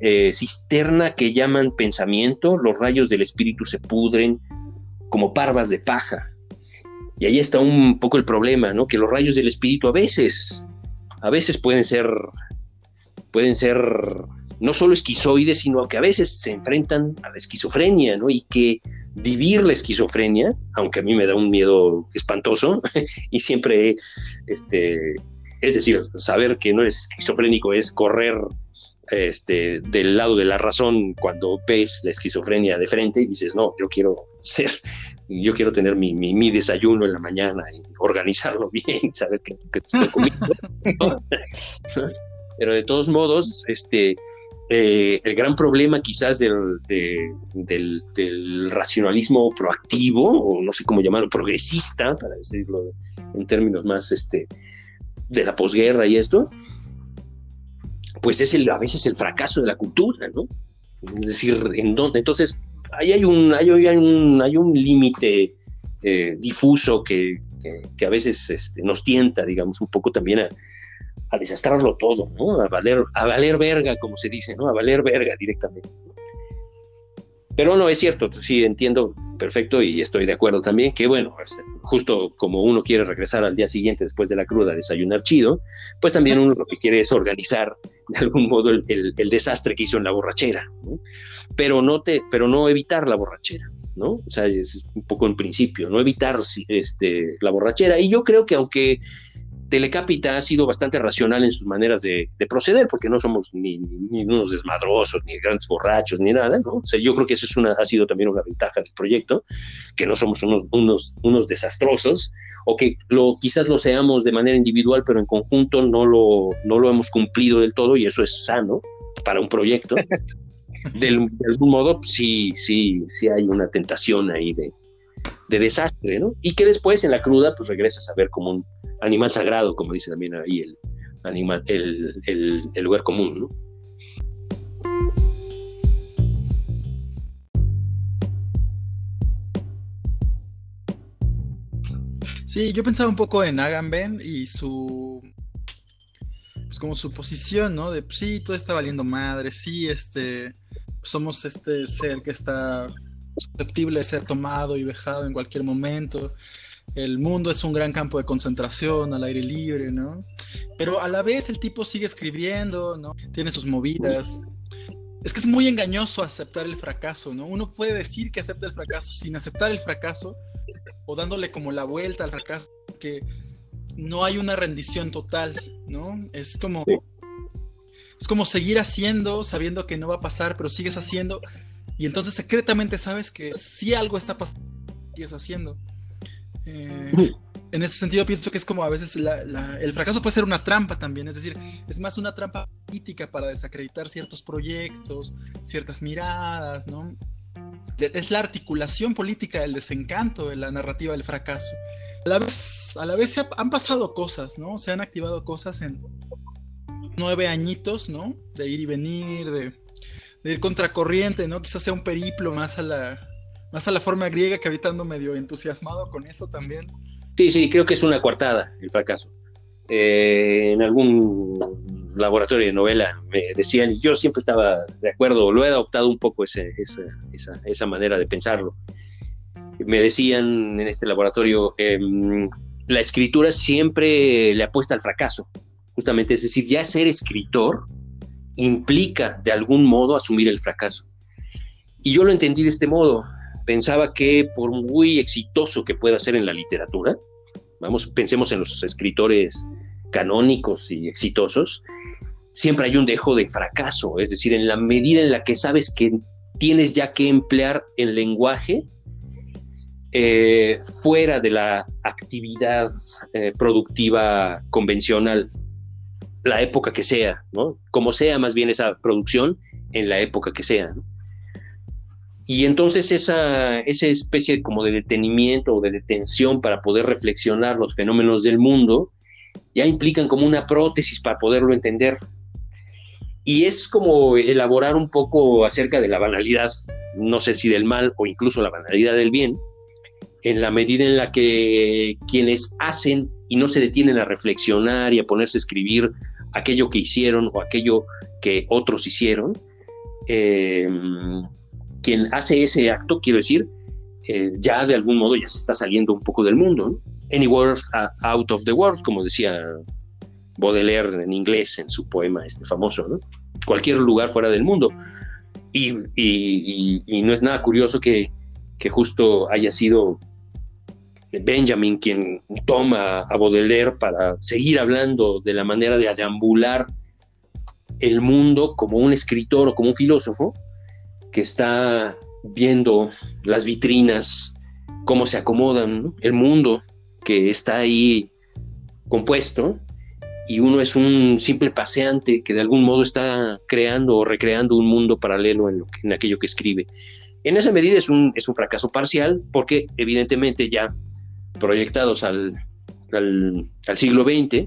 eh, cisterna que llaman pensamiento, los rayos del espíritu se pudren como parvas de paja. Y ahí está un poco el problema, ¿no? Que los rayos del espíritu a veces, a veces pueden ser, pueden ser no solo esquizoides, sino que a veces se enfrentan a la esquizofrenia, ¿no? Y que vivir la esquizofrenia, aunque a mí me da un miedo espantoso, [laughs] y siempre, este, es decir, saber que no eres esquizofrénico es correr este, del lado de la razón cuando ves la esquizofrenia de frente y dices, no, yo quiero ser, yo quiero tener mi, mi, desayuno en la mañana y organizarlo [laughs] bien, saber que, estoy comiendo. [laughs] Pero de todos modos, este, eh, el gran problema quizás del, del, racionalismo proactivo, o no sé cómo llamarlo, progresista, para decirlo en términos más este, de la posguerra y esto, pues es el, a veces el fracaso de la cultura, ¿no? Es decir, ¿en dónde? Entonces, ahí hay un, hay, un, hay un límite eh, difuso que, que, a veces este, nos tienta, digamos, un poco también a, a desastrarlo todo, ¿no? A valer, a valer verga, como se dice, ¿no? A valer verga directamente. Pero no, es cierto, sí entiendo perfecto y estoy de acuerdo también que, bueno, este, justo como uno quiere regresar al día siguiente después de la cruda, desayunar chido, pues también uno lo que quiere es organizar de algún modo el, desastre que hizo en la borrachera. Pero no, te, pero no evitar la borrachera, ¿no? O sea, es un poco en principio, no evitar este, la borrachera. Y yo creo que aunque Telecápita ha sido bastante racional en sus maneras de, proceder, porque no somos ni, unos desmadrosos, ni grandes borrachos, ni nada, ¿no? O sea, yo creo que eso es una, ha sido también una ventaja del proyecto, que no somos unos, unos, unos desastrosos, o que lo, quizás lo seamos de manera individual, pero en conjunto no lo, no lo hemos cumplido del todo, y eso es sano para un proyecto. [laughs] de algún modo, sí, sí, sí hay una tentación ahí de, de desastre, ¿no? Y que después en la cruda, pues regresas a ver como un animal sagrado, como dice también ahí el, animal, el, lugar común, ¿no? Sí, yo pensaba un poco en Agamben y su. Pues como su posición, ¿no? De pues, sí, todo está valiendo madre, sí, este. Somos este ser que está susceptible de ser tomado y vejado en cualquier momento el mundo es un gran campo de concentración al aire libre, ¿no? Pero a la vez el tipo sigue escribiendo, ¿no? Tiene sus movidas. Es que es muy engañoso aceptar el fracaso, ¿no? Uno puede decir que acepta el fracaso sin aceptar el fracaso o dándole como la vuelta al fracaso, que no hay una rendición total, ¿no? Es como es como seguir haciendo sabiendo que no va a pasar, pero sigues haciendo y entonces secretamente sabes que si algo está pasando, sigues haciendo. Eh, en ese sentido pienso que es como a veces el fracaso puede ser una trampa también, es decir, es más una trampa política para desacreditar ciertos proyectos, ciertas miradas, ¿no? Es la articulación política del desencanto de la narrativa del fracaso. A la vez, a la vez se han pasado cosas, ¿no? Se han activado cosas en nueve añitos, ¿no? De ir y venir, de, de ir contracorriente, ¿no? Quizás sea un periplo más a la, más a la forma griega que ahorita ando medio entusiasmado con eso también. Sí, sí, creo que es una coartada el fracaso. Eh, en algún laboratorio de novela me decían, y yo siempre estaba de acuerdo, lo he adoptado un poco esa, esa, manera de pensarlo. Me decían en este laboratorio, em, la escritura siempre le apuesta al fracaso, justamente, es decir, ya ser escritor implica de algún modo asumir el fracaso. Y yo lo entendí de este modo pensaba que por muy exitoso que pueda ser en la literatura, vamos, pensemos en los escritores canónicos y exitosos, siempre hay un dejo de fracaso, es decir, en la medida en la que sabes que tienes ya que emplear el lenguaje eh, fuera de la actividad eh, productiva convencional, la época que sea, ¿no? Como sea más bien esa producción en la época que sea. Y entonces esa, esa especie como de detenimiento o de detención para poder reflexionar los fenómenos del mundo ya implican como una prótesis para poderlo entender. Y es como elaborar un poco acerca de la banalidad, no sé si del mal o incluso la banalidad del bien, en la medida en la que quienes hacen y no se detienen a reflexionar y a ponerse a escribir aquello que hicieron o aquello que otros hicieron. Eh, quien hace ese acto, quiero decir, eh, ya de algún modo ya se está saliendo un poco del mundo. Anywhere out of the world, como decía Baudelaire en inglés en su poema este famoso. Cualquier lugar fuera del mundo. Y, no es nada curioso que, que, justo haya sido Benjamin quien toma a Baudelaire para seguir hablando de la manera de deambular el mundo como un escritor o como un filósofo que está viendo las vitrinas, cómo se acomodan, el mundo que está ahí compuesto, y uno es un simple paseante que de algún modo está creando o recreando un mundo paralelo en, lo en aquello que escribe. En esa medida es un, es un fracaso parcial porque evidentemente ya proyectados al, al, siglo XX,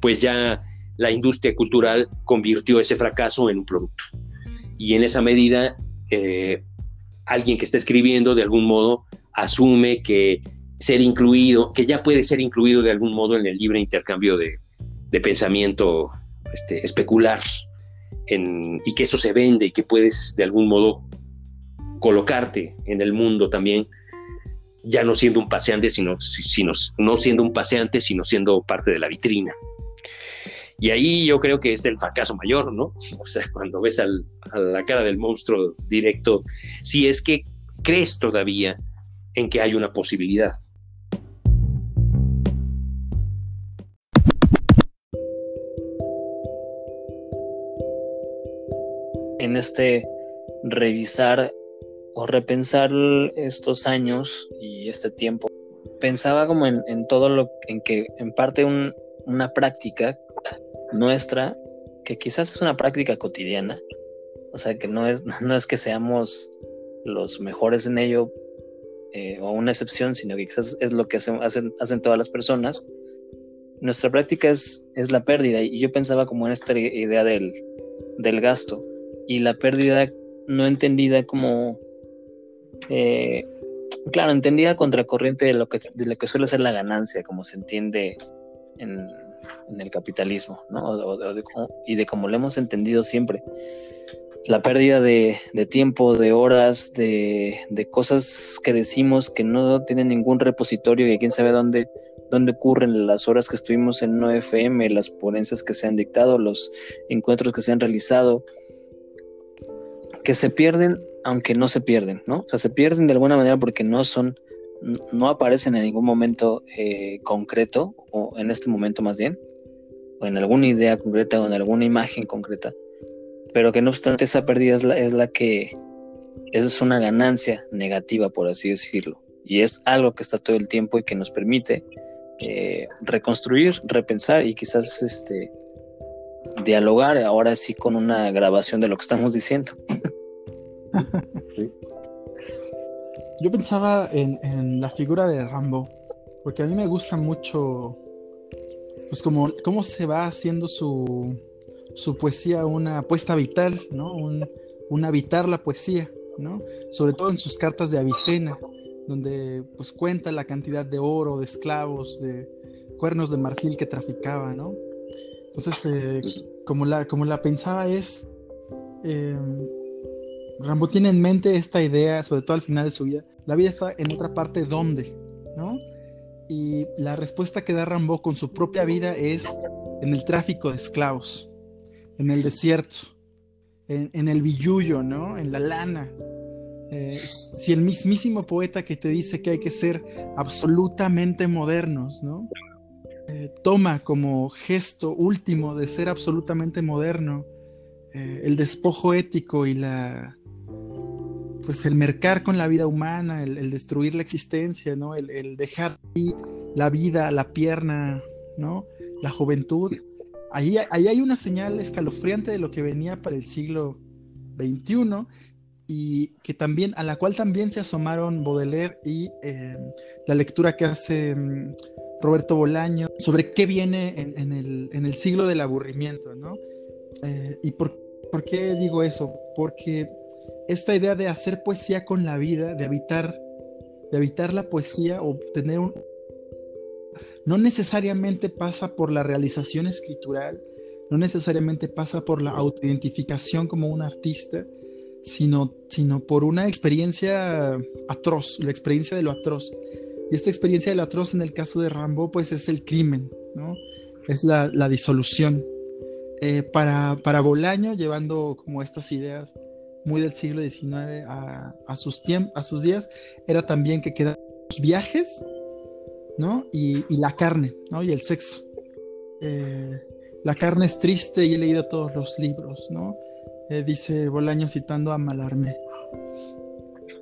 pues ya la industria cultural convirtió ese fracaso en un producto. Y en esa medida eh, alguien que está escribiendo de algún modo asume que ser incluido, que ya puede ser incluido de algún modo en el libre intercambio de, pensamiento este, especular y que eso se vende y que puedes de algún modo colocarte en el mundo también, ya no siendo un paseante, sino, sino no siendo un paseante, sino siendo parte de la vitrina. Y ahí yo creo que es el fracaso mayor, ¿no? [laughs] O sea, cuando ves a la cara del monstruo directo, si es que crees todavía en que hay una posibilidad. En este revisar o repensar estos años y este tiempo, pensaba como en, todo lo en que en parte una práctica nuestra, que quizás es una práctica cotidiana, o sea, que no es, [laughs] no es que seamos los mejores en ello eh, o una excepción, sino que quizás es lo que hacen, hacen, todas las personas. Nuestra práctica es, es la pérdida y yo pensaba como en esta idea del, del gasto y la pérdida no entendida como, eh, claro, entendida contracorriente de lo, que, de lo que suele ser la ganancia, como se entiende en, el capitalismo, y de cómo lo hemos entendido siempre. La pérdida de, tiempo, de horas, de, cosas que decimos que no tienen ningún repositorio y quién sabe dónde, dónde ocurren las horas que estuvimos en 9FM, las ponencias que se han dictado, los encuentros que se han realizado, que se pierden aunque no se pierden, ¿no? O sea, se pierden de alguna manera porque no son no aparecen en ningún momento eh, concreto, o en este momento más bien, o en alguna idea concreta o en alguna imagen concreta, pero que no obstante esa pérdida es la, es la que es una ganancia negativa, por así decirlo, y es algo que está todo el tiempo y que nos permite eh, reconstruir, repensar y quizás este dialogar ahora sí con una grabación de lo que estamos diciendo. [laughs] Yo pensaba en, la figura de Rambo, porque a mí me gusta mucho, pues como cómo se va haciendo su, su poesía una apuesta vital, ¿no? Un, habitar la poesía, ¿no? Sobre todo en sus cartas de Avicena, donde pues cuenta la cantidad de oro, de esclavos, de cuernos de marfil que traficaba, ¿no? Entonces, eh, como, la, como la pensaba es, eh, Rambo tiene en mente esta idea, sobre todo al final de su vida. La vida está en otra parte, ¿dónde? ¿No? Y la respuesta que da Rambo con su propia vida es en el tráfico de esclavos, en el desierto, en, el billullo, ¿no? En la lana. Eh, si el mismísimo poeta que te dice que hay que ser absolutamente modernos, ¿no? Eh, toma como gesto último de ser absolutamente moderno eh, el despojo ético y la, pues el mercar con la vida humana, el, destruir la existencia, ¿no? El, dejar ahí la vida, la pierna, ¿no? La juventud. Ahí, ahí hay una señal escalofriante de lo que venía para el siglo XXI y que también, a la cual también se asomaron Baudelaire y em, la lectura que hace em, Roberto Bolaño sobre qué viene en, el, siglo del aburrimiento, ¿no? Eh, ¿Y por, por qué digo eso? Porque esta idea de hacer poesía con la vida, de habitar, de habitar la poesía o tener un, no necesariamente pasa por la realización escritural, no necesariamente pasa por la autoidentificación como un artista, sino, sino por una experiencia atroz, la experiencia de lo atroz. Y esta experiencia de lo atroz en el caso de Rambo, pues es el crimen, ¿no? Es la, disolución. Eh, para, para Bolaño, llevando como estas ideas muy del siglo XIX a, sus, a sus días, era también que quedaban los viajes, ¿no? Y, la carne, ¿no? Y el sexo. Eh, la carne es triste y he leído todos los libros, ¿no? Eh, dice Bolaño citando a Malarmé.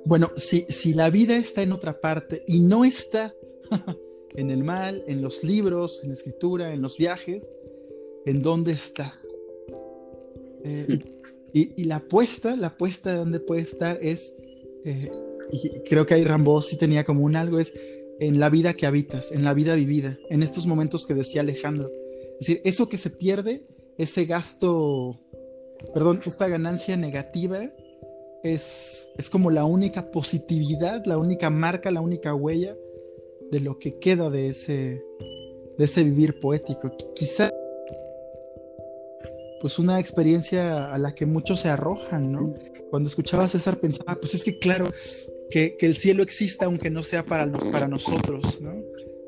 Bueno, si, si la vida está en otra parte y no está [laughs] en el mal, en los libros, en la escritura, en los viajes, ¿en dónde está? Eh, y, la apuesta, la apuesta de dónde puede estar es, eh, creo que ahí Rambo sí tenía como un algo, es en la vida que habitas, en la vida vivida, en estos momentos que decía Alejandro. Es decir, eso que se pierde, ese gasto, perdón, esta ganancia negativa, es, es como la única positividad, la única marca, la única huella de lo que queda de ese, de ese vivir poético. Quizá pues una experiencia a la que muchos se arrojan, ¿no? Cuando escuchaba a César pensaba, pues es que claro, que, que el cielo exista aunque no sea para, para nosotros, ¿no?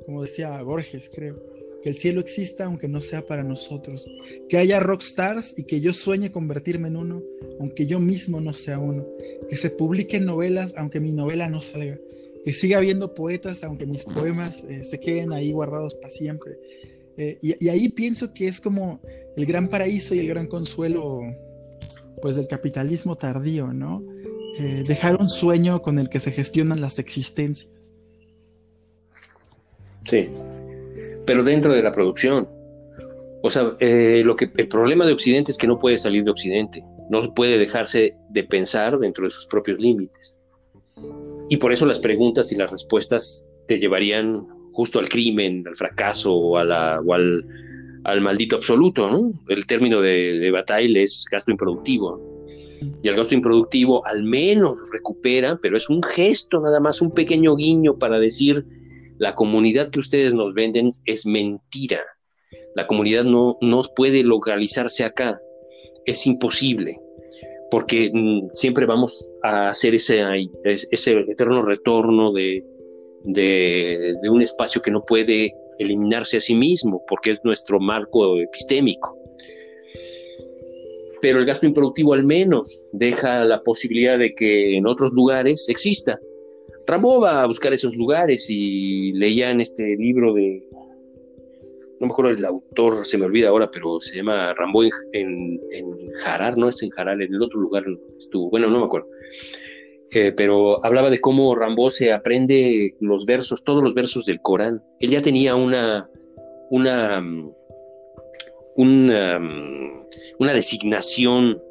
Como decía Borges, creo que el cielo exista aunque no sea para nosotros, que haya rockstars y que yo sueñe convertirme en uno, aunque yo mismo no sea uno, que se publiquen novelas aunque mi novela no salga, que siga habiendo poetas aunque mis poemas eh, se queden ahí guardados para siempre. Eh, y, ahí pienso que es como el gran paraíso y el gran consuelo pues del capitalismo tardío, ¿no? Eh, dejar un sueño con el que se gestionan las existencias. Sí, pero dentro de la producción. O sea, eh, lo que, el problema de Occidente es que no puede salir de Occidente, no puede dejarse de pensar dentro de sus propios límites. Y por eso las preguntas y las respuestas te llevarían justo al crimen, al fracaso o, al, al, maldito absoluto. ¿no? El término de, de Bataille es gasto improductivo. Y el gasto improductivo al menos recupera, pero es un gesto nada más, un pequeño guiño para decir, la comunidad que ustedes nos venden es mentira. La comunidad no, no puede localizarse acá. Es imposible, porque mm, siempre vamos a hacer ese, ese eterno retorno de, de, un espacio que no puede eliminarse a sí mismo, porque es nuestro marco epistémico. Pero el gasto improductivo al menos deja la posibilidad de que en otros lugares exista. Rambo va a buscar esos lugares y leían este libro de, no me acuerdo el autor, se me olvida ahora, pero se llama Rambo en, en, Jarar, no es en Jarar, en el otro lugar estuvo, bueno, no me acuerdo. Pero hablaba de cómo Rambo se aprende los versos, todos los versos del Corán. Él ya tenía una, una, una, una designación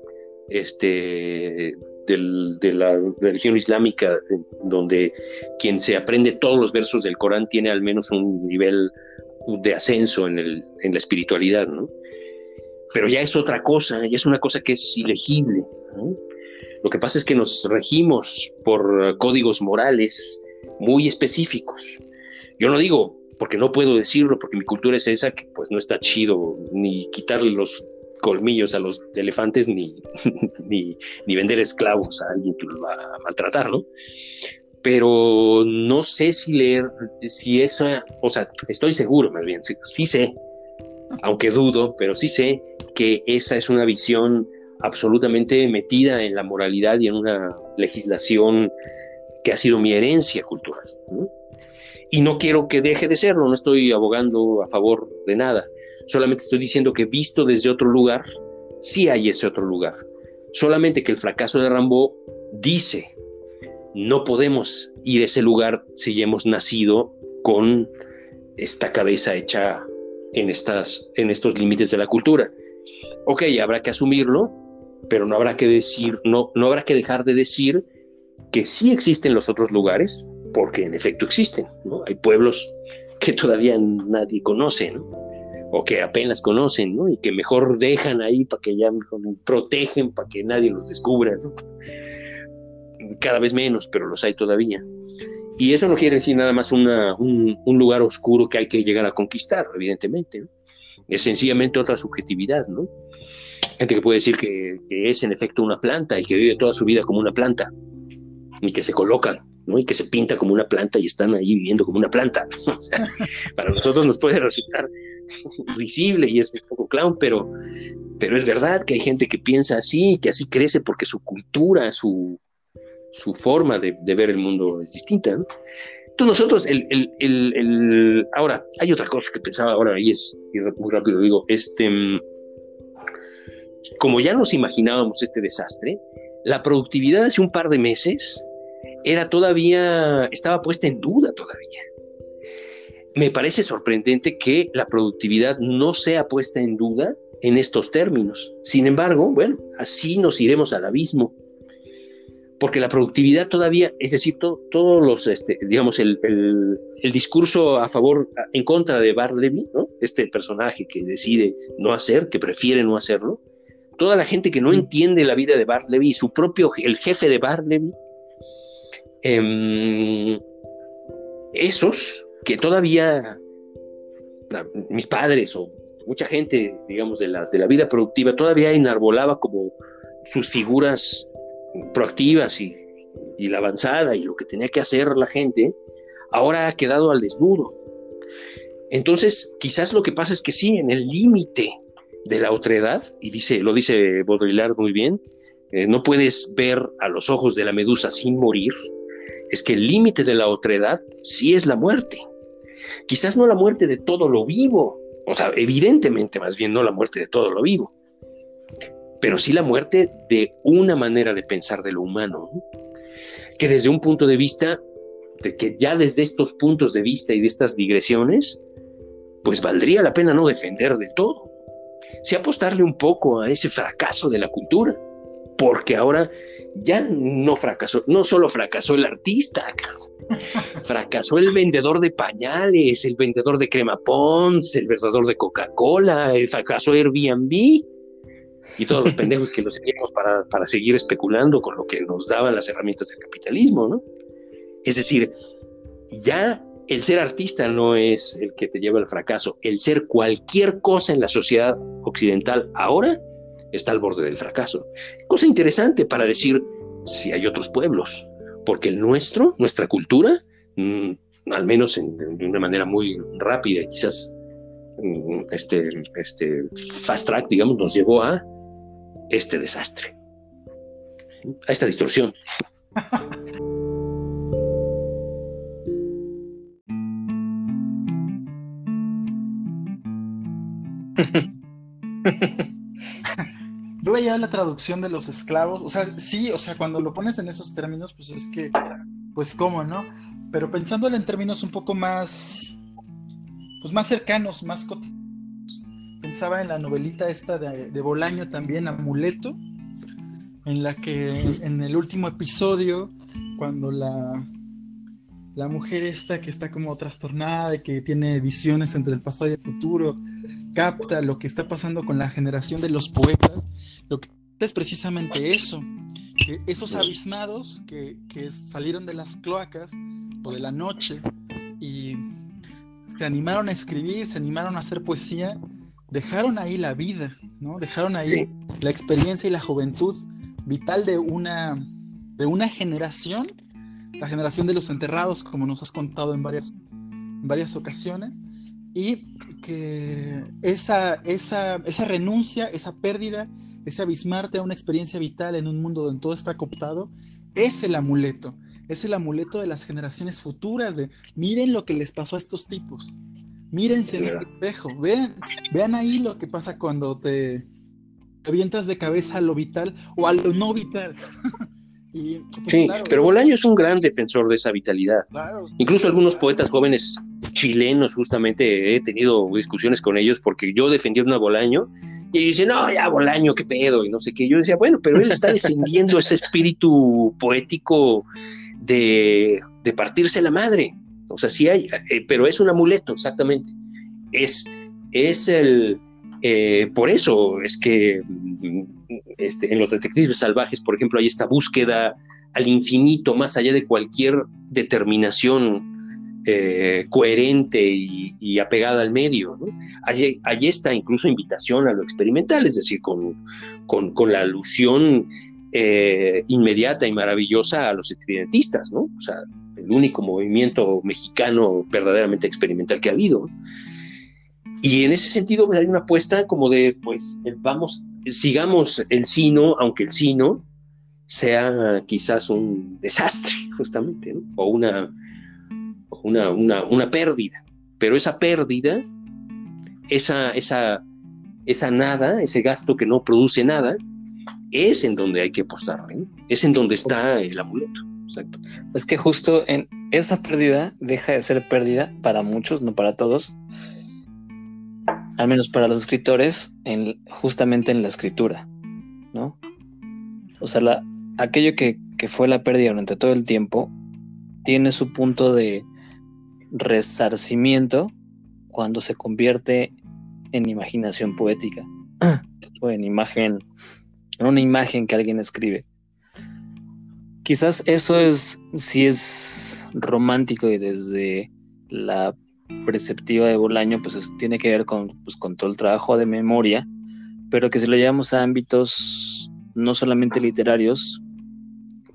este, de la religión islámica, donde quien se aprende todos los versos del Corán tiene al menos un nivel de ascenso en, el, en la espiritualidad, ¿no? Pero ya es otra cosa, ya es una cosa que es ilegible. Lo que pasa es que nos regimos por códigos morales muy específicos. Yo no digo, porque no puedo decirlo, porque mi cultura es esa, que pues no está chido ni quitarle los colmillos a los elefantes ni, [laughs] ni, vender esclavos a alguien que los va a maltratar, ¿no? Pero no sé si leer, si esa, o sea, estoy seguro más bien, sí, sé, aunque dudo, pero sí sé que esa es una visión absolutamente metida en la moralidad y en una legislación que ha sido mi herencia cultural. Y no quiero que deje de serlo, no estoy abogando a favor de nada, Solamente estoy diciendo que visto desde otro lugar, sí hay ese otro lugar. Solamente que el fracaso de Rambo dice, no podemos ir a ese lugar si hemos nacido con esta cabeza hecha en, estas, en estos límites de la cultura. Ok, habrá que asumirlo, pero no habrá que decir, no, no habrá que dejar de decir que sí existen los otros lugares, porque en efecto existen, ¿no? Hay pueblos que todavía nadie conoce, ¿no? o que apenas conocen, ¿no? Y que mejor dejan ahí para que ya protegen, para que nadie los descubra. Cada vez menos, pero los hay todavía. Y eso no quiere decir nada más un, lugar oscuro que hay que llegar a conquistar, evidentemente. Es sencillamente otra subjetividad, ¿no? Gente que puede decir que, es en efecto una planta y que vive toda su vida como una planta y que se colocan, ¿no? Y que se pinta como una planta y están ahí viviendo como una planta. [laughs] para nosotros nos puede resultar [laughs] visible y es un poco clown, pero, pero es verdad que hay gente que piensa así, que así crece porque su cultura, su, su forma de, ver el mundo es distinta. Entonces nosotros, el, el, el, ahora, hay otra cosa que pensaba ahora, y es y muy rápido digo, este, como ya nos imaginábamos este desastre, la productividad hace un par de meses era todavía, estaba puesta en duda todavía. Me parece sorprendente que la productividad no sea puesta en duda en estos términos. Sin embargo, bueno, así nos iremos al abismo porque la productividad todavía, es decir, todos los, este, digamos, el, discurso a favor, en contra de Bartleby, este personaje que decide no hacer, que prefiere no hacerlo, toda la gente que no entiende la vida de Bartleby y su propio, el jefe de Bartleby, em, esos que todavía mis padres o mucha gente, digamos, de la, de la vida productiva, todavía enarbolaba como sus figuras proactivas y, la avanzada y lo que tenía que hacer la gente, ahora ha quedado al desnudo. Entonces, quizás lo que pasa es que sí, en el límite de la otredad, y dice, lo dice Baudrillard muy bien, eh, no puedes ver a los ojos de la medusa sin morir, es que el límite de la otredad sí es la muerte. Quizás no la muerte de todo lo vivo, o sea, evidentemente más bien no la muerte de todo lo vivo, pero sí la muerte de una manera de pensar de lo humano, que desde un punto de vista, de que ya desde estos puntos de vista y de estas digresiones, pues valdría la pena no defender de todo, sí apostarle un poco a ese fracaso de la cultura, porque ahora ya no fracasó, no solo fracasó el artista, fracasó el vendedor de pañales, el vendedor de crema Pons, el vendedor de Coca-Cola, fracasó Airbnb, y todos los [laughs] pendejos que lo seguíamos para, para seguir especulando con lo que nos daban las herramientas del capitalismo, ¿no? Es decir, ya el ser artista no es el que te lleva al fracaso, el ser cualquier cosa en la sociedad occidental ahora está al borde del fracaso. Cosa interesante para decir si hay otros pueblos, porque el nuestro, nuestra cultura, mm, al menos de una manera muy rápida quizás mm, este, este fast track, digamos, nos llevó a este desastre, a esta distorsión. [laughs] Traducción de los esclavos, o sea, sí, o sea, cuando lo pones en esos términos, pues es que, pues cómo, ¿no? Pero pensándolo en términos un poco más, pues más cercanos, más cotidianos pensaba en la novelita esta de, Bolaño también, Amuleto, en la que en el último episodio, cuando la, la mujer esta que está como trastornada y que tiene visiones entre el pasado y el futuro, capta lo que está pasando con la generación de los poetas, lo que es precisamente eso, que esos abismados que, que salieron de las cloacas o de la noche y se animaron a escribir, se animaron a hacer poesía, dejaron ahí la vida, ¿no? Dejaron ahí la experiencia y la juventud vital de una, de una generación, la generación de los enterrados, como nos has contado en varias, varias ocasiones, y que esa, esa, esa renuncia, esa pérdida, ese abismarte a una experiencia vital en un mundo donde todo está cooptado, es el amuleto, es el amuleto de las generaciones futuras, de miren lo que les pasó a estos tipos, Mírense en el espejo, vean, vean ahí lo que pasa cuando te avientas de cabeza a lo vital o a lo no vital. [laughs] Pues, sí, pero Bolaño es un gran defensor de esa vitalidad. Incluso algunos poetas jóvenes chilenos, justamente he tenido discusiones con ellos porque yo defendía a Bolaño y dicen, no, ya Bolaño, qué pedo, y no sé qué. Yo decía, bueno, pero él está defendiendo ese espíritu poético de, de partirse la madre. O sea, sí hay, eh, pero es un amuleto, exactamente. Es, es el, eh, por eso es que mm, este, en los detectives salvajes, por ejemplo, hay esta búsqueda al infinito, más allá de cualquier determinación eh, coherente y, apegada al medio. Allí, está incluso invitación a lo experimental, es decir, con, con, la alusión eh, inmediata y maravillosa a los estridentistas, ¿no? O sea, el único movimiento mexicano verdaderamente experimental que ha habido. Y en ese sentido pues, hay una apuesta como de, pues, vamos, sigamos el sino, aunque el sino sea quizás un desastre, justamente, o una una, pérdida. Pero esa pérdida, esa, esa, esa nada, ese gasto que no produce nada, es en donde hay que apostarle, es en donde está el amuleto. Exacto. Es que justo en esa pérdida deja de ser pérdida para muchos, no para todos, al menos para los escritores, en, justamente en la escritura, ¿no? O sea, la, aquello que, que fue la pérdida durante todo el tiempo tiene su punto de, resarcimiento cuando se convierte en imaginación poética o en imagen, en una imagen que alguien escribe. Quizás eso es, si es romántico y desde la perceptiva de Bolaño, pues tiene que ver con, pues, con todo el trabajo de memoria, pero que si lo llevamos a ámbitos no solamente literarios,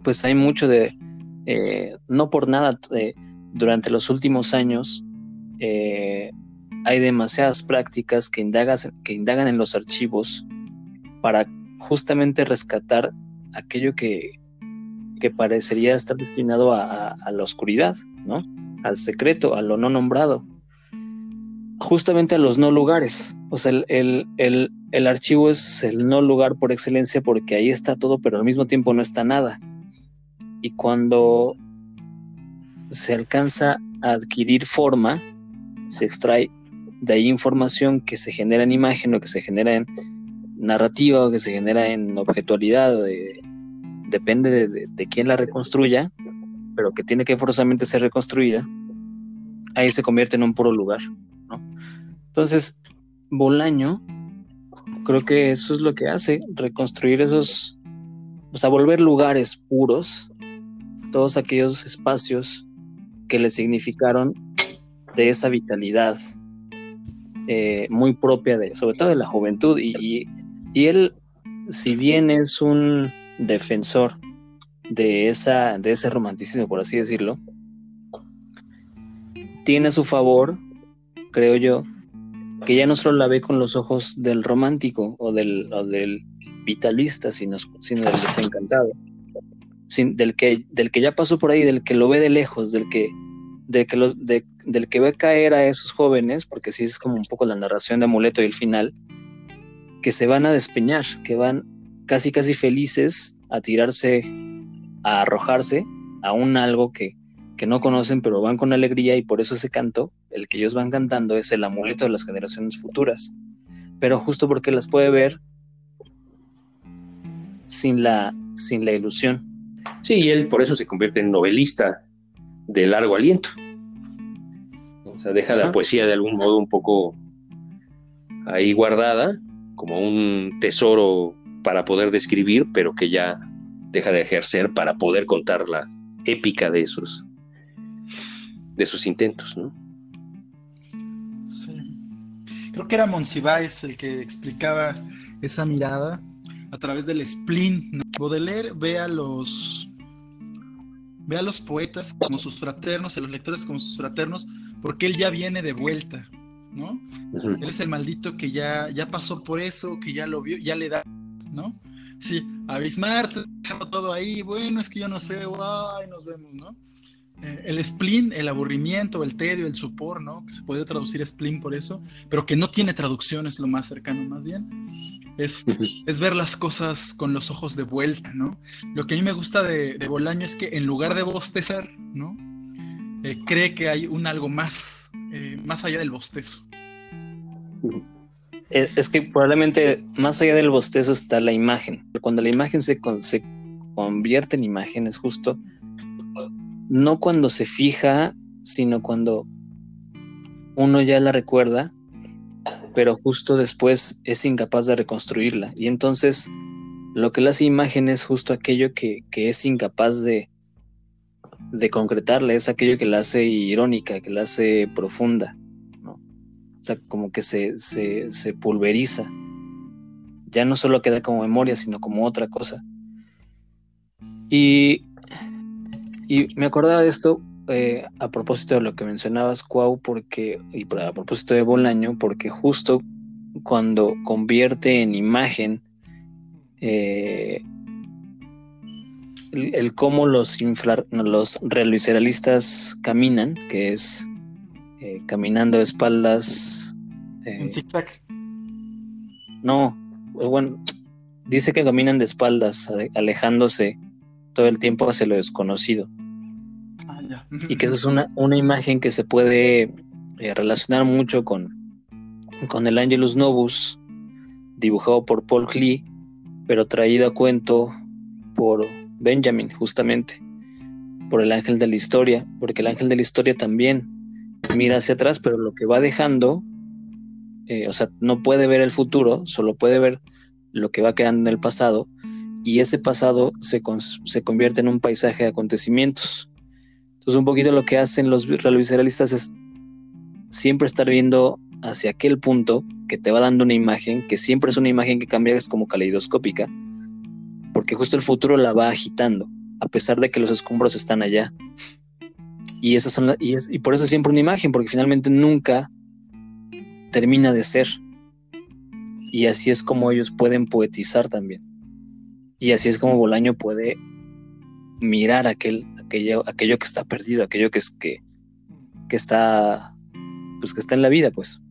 pues hay mucho de, eh, no por nada, de, durante los últimos años eh, hay demasiadas prácticas que, que indagan en los archivos para justamente rescatar aquello que, que parecería estar destinado a, la oscuridad, ¿no? Al secreto, a lo no nombrado, justamente a los no lugares. O sea, el, el archivo es el no lugar por excelencia porque ahí está todo, pero al mismo tiempo no está nada. Y cuando se alcanza a adquirir forma, se extrae de ahí información que se genera en imagen o que se genera en narrativa o que se genera en objetualidad, depende de, quién la reconstruya, pero que tiene que forzosamente ser reconstruida, ahí se convierte en un puro lugar. Entonces, Bolaño, creo que eso es lo que hace, reconstruir esos, o sea, volver lugares puros, todos aquellos espacios que le significaron de esa vitalidad eh, muy propia de, sobre todo de la juventud. Y, él, si bien es un defensor de, esa, de ese romanticismo, por así decirlo, tiene a su favor, creo yo, que ya no solo la ve con los ojos del romántico o del, del vitalista, sino, sino del desencantado del, que, del que ya pasó por ahí, del que lo ve de lejos, del que, de que lo, del que ve caer a esos jóvenes, porque sí es como un poco la narración de Amuleto y el final, que se van a despeñar, que van casi casi felices a tirarse, a arrojarse a un algo que, que no conocen, pero van con alegría y por eso ese canto, el que ellos van cantando, es el amuleto de las generaciones futuras. Pero justo porque las puede ver sin la, sin la ilusión. Sí, y él por eso se convierte en novelista de largo aliento. O sea, deja la poesía de algún modo un poco ahí guardada, como un tesoro para poder describir, pero que ya deja de ejercer para poder contar la épica de esos, de sus intentos, ¿no? Sí. Creo que era Monsiváis el que explicaba esa mirada a través del spleen. Baudelaire ve a los ve a los poetas como sus fraternos, a los lectores como sus fraternos, porque él ya viene de vuelta, ¿no? Él es el maldito que ya, ya pasó por eso, que ya lo vio, ya le da, ¿no? Sí, a Bismarck, todo ahí, bueno, es que yo no sé, ay, nos vemos, ¿no? Eh, el spleen, el aburrimiento, el tedio, el supor, ¿no? Que se puede traducir spleen por eso, pero que no tiene traducción, es lo más cercano más bien. Es, es ver las cosas con los ojos de vuelta, ¿no? Lo que a mí me gusta de, de Bolaño es que en lugar de bostezar, ¿no? Eh, cree que hay un algo más, eh, más allá del bostezo. Es que probablemente más allá del bostezo está la imagen. Cuando la imagen se, se convierte en imagen es justo no cuando se fija, sino cuando uno ya la recuerda, pero justo después es incapaz de reconstruirla. Y entonces lo que le hace imagen es justo aquello que, es incapaz de, de concretarla, es aquello que la hace irónica, que la hace profunda, ¿no? O sea, como que se, se, pulveriza. Ya no solo queda como memoria, sino como otra cosa. Y, y me acordaba de esto eh, a propósito de lo que mencionabas, Cuau, porque, y a propósito de Bolaño, porque justo cuando convierte en imagen eh, el, cómo los, los realistas caminan, que es eh, caminando de espaldas. en zigzag. No, pues bueno, dice que caminan de espaldas, alejándose todo el tiempo hacia lo desconocido. Y que eso es una, una imagen que se puede eh, relacionar mucho con, con el Angelus Novus, dibujado por Paul Klee, pero traído a cuento por Benjamin, justamente, por el ángel de la historia, porque el ángel de la historia también mira hacia atrás, pero lo que va dejando, eh, o sea, no puede ver el futuro, solo puede ver lo que va quedando en el pasado, y ese pasado se, se convierte en un paisaje de acontecimientos. Entonces, un poquito lo que hacen los realistas es siempre estar viendo hacia aquel punto que te va dando una imagen, que siempre es una imagen que cambia, es como caleidoscópica, porque justo el futuro la va agitando, a pesar de que los escombros están allá. Y, esas son y, es, y por eso es siempre una imagen, porque finalmente nunca termina de ser. Y así es como ellos pueden poetizar también. Y así es como Bolaño puede mirar aquel, aquello, aquello que está perdido, aquello que es que, que está pues que está en la vida, pues.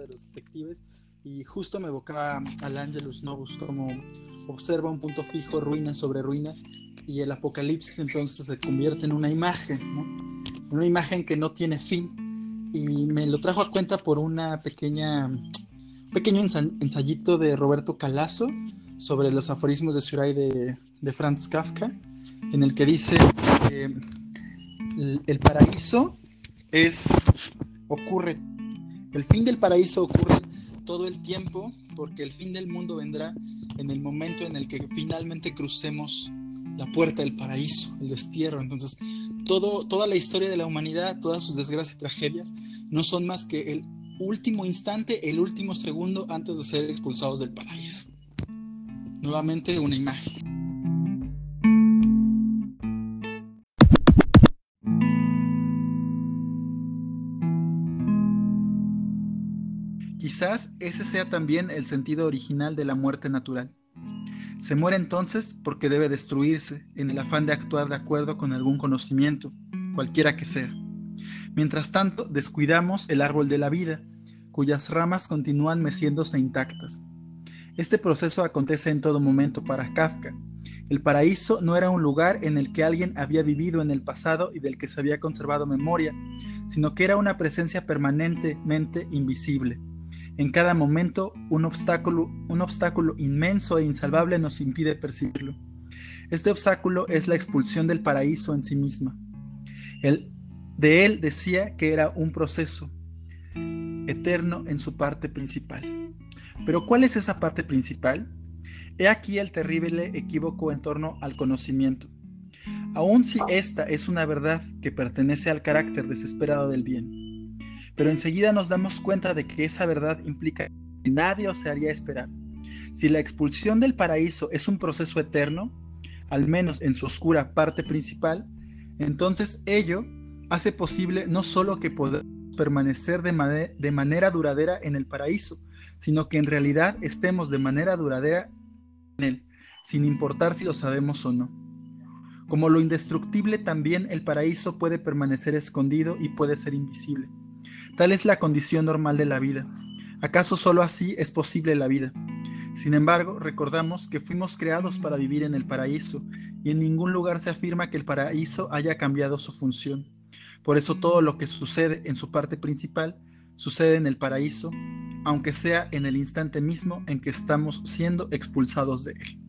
de los detectives y justo me evocaba al Angelus Novus como observa un punto fijo, ruina sobre ruina y el apocalipsis entonces se convierte en una imagen, ¿no? Una imagen que no tiene fin y me lo trajo a cuenta por una pequeña pequeño ensayito de Roberto Calazo sobre los aforismos de Suray de, de Franz Kafka en el que dice que el, paraíso es, ocurre, el fin del paraíso ocurre todo el tiempo porque el fin del mundo vendrá en el momento en el que finalmente crucemos la puerta del paraíso, el destierro. Entonces, todo, toda la historia de la humanidad, todas sus desgracias y tragedias, no son más que el último instante, el último segundo antes de ser expulsados del paraíso. Nuevamente una imagen. Quizás ese sea también el sentido original de la muerte natural. Se muere entonces porque debe destruirse en el afán de actuar de acuerdo con algún conocimiento, cualquiera que sea. Mientras tanto, descuidamos el árbol de la vida, cuyas ramas continúan meciéndose intactas. Este proceso acontece en todo momento para Kafka. El paraíso no era un lugar en el que alguien había vivido en el pasado y del que se había conservado memoria, sino que era una presencia permanentemente invisible en cada momento un obstáculo, un obstáculo inmenso e insalvable nos impide percibirlo. Este obstáculo es la expulsión del paraíso en sí misma. El, de él decía que era un proceso eterno en su parte principal. Pero ¿cuál es esa parte principal? He aquí el terrible equívoco en torno al conocimiento. Aun si esta es una verdad que pertenece al carácter desesperado del bien, pero enseguida nos damos cuenta de que esa verdad implica que nadie os haría esperar. Si la expulsión del paraíso es un proceso eterno, al menos en su oscura parte principal, entonces ello hace posible no solo que podamos permanecer de, de manera duradera en el paraíso, sino que en realidad estemos de manera duradera en él, sin importar si lo sabemos o no. Como lo indestructible, también el paraíso puede permanecer escondido y puede ser invisible. Tal es la condición normal de la vida. ¿Acaso solo así es posible la vida? Sin embargo, recordamos que fuimos creados para vivir en el paraíso y en ningún lugar se afirma que el paraíso haya cambiado su función. Por eso todo lo que sucede en su parte principal sucede en el paraíso, aunque sea en el instante mismo en que estamos siendo expulsados de él.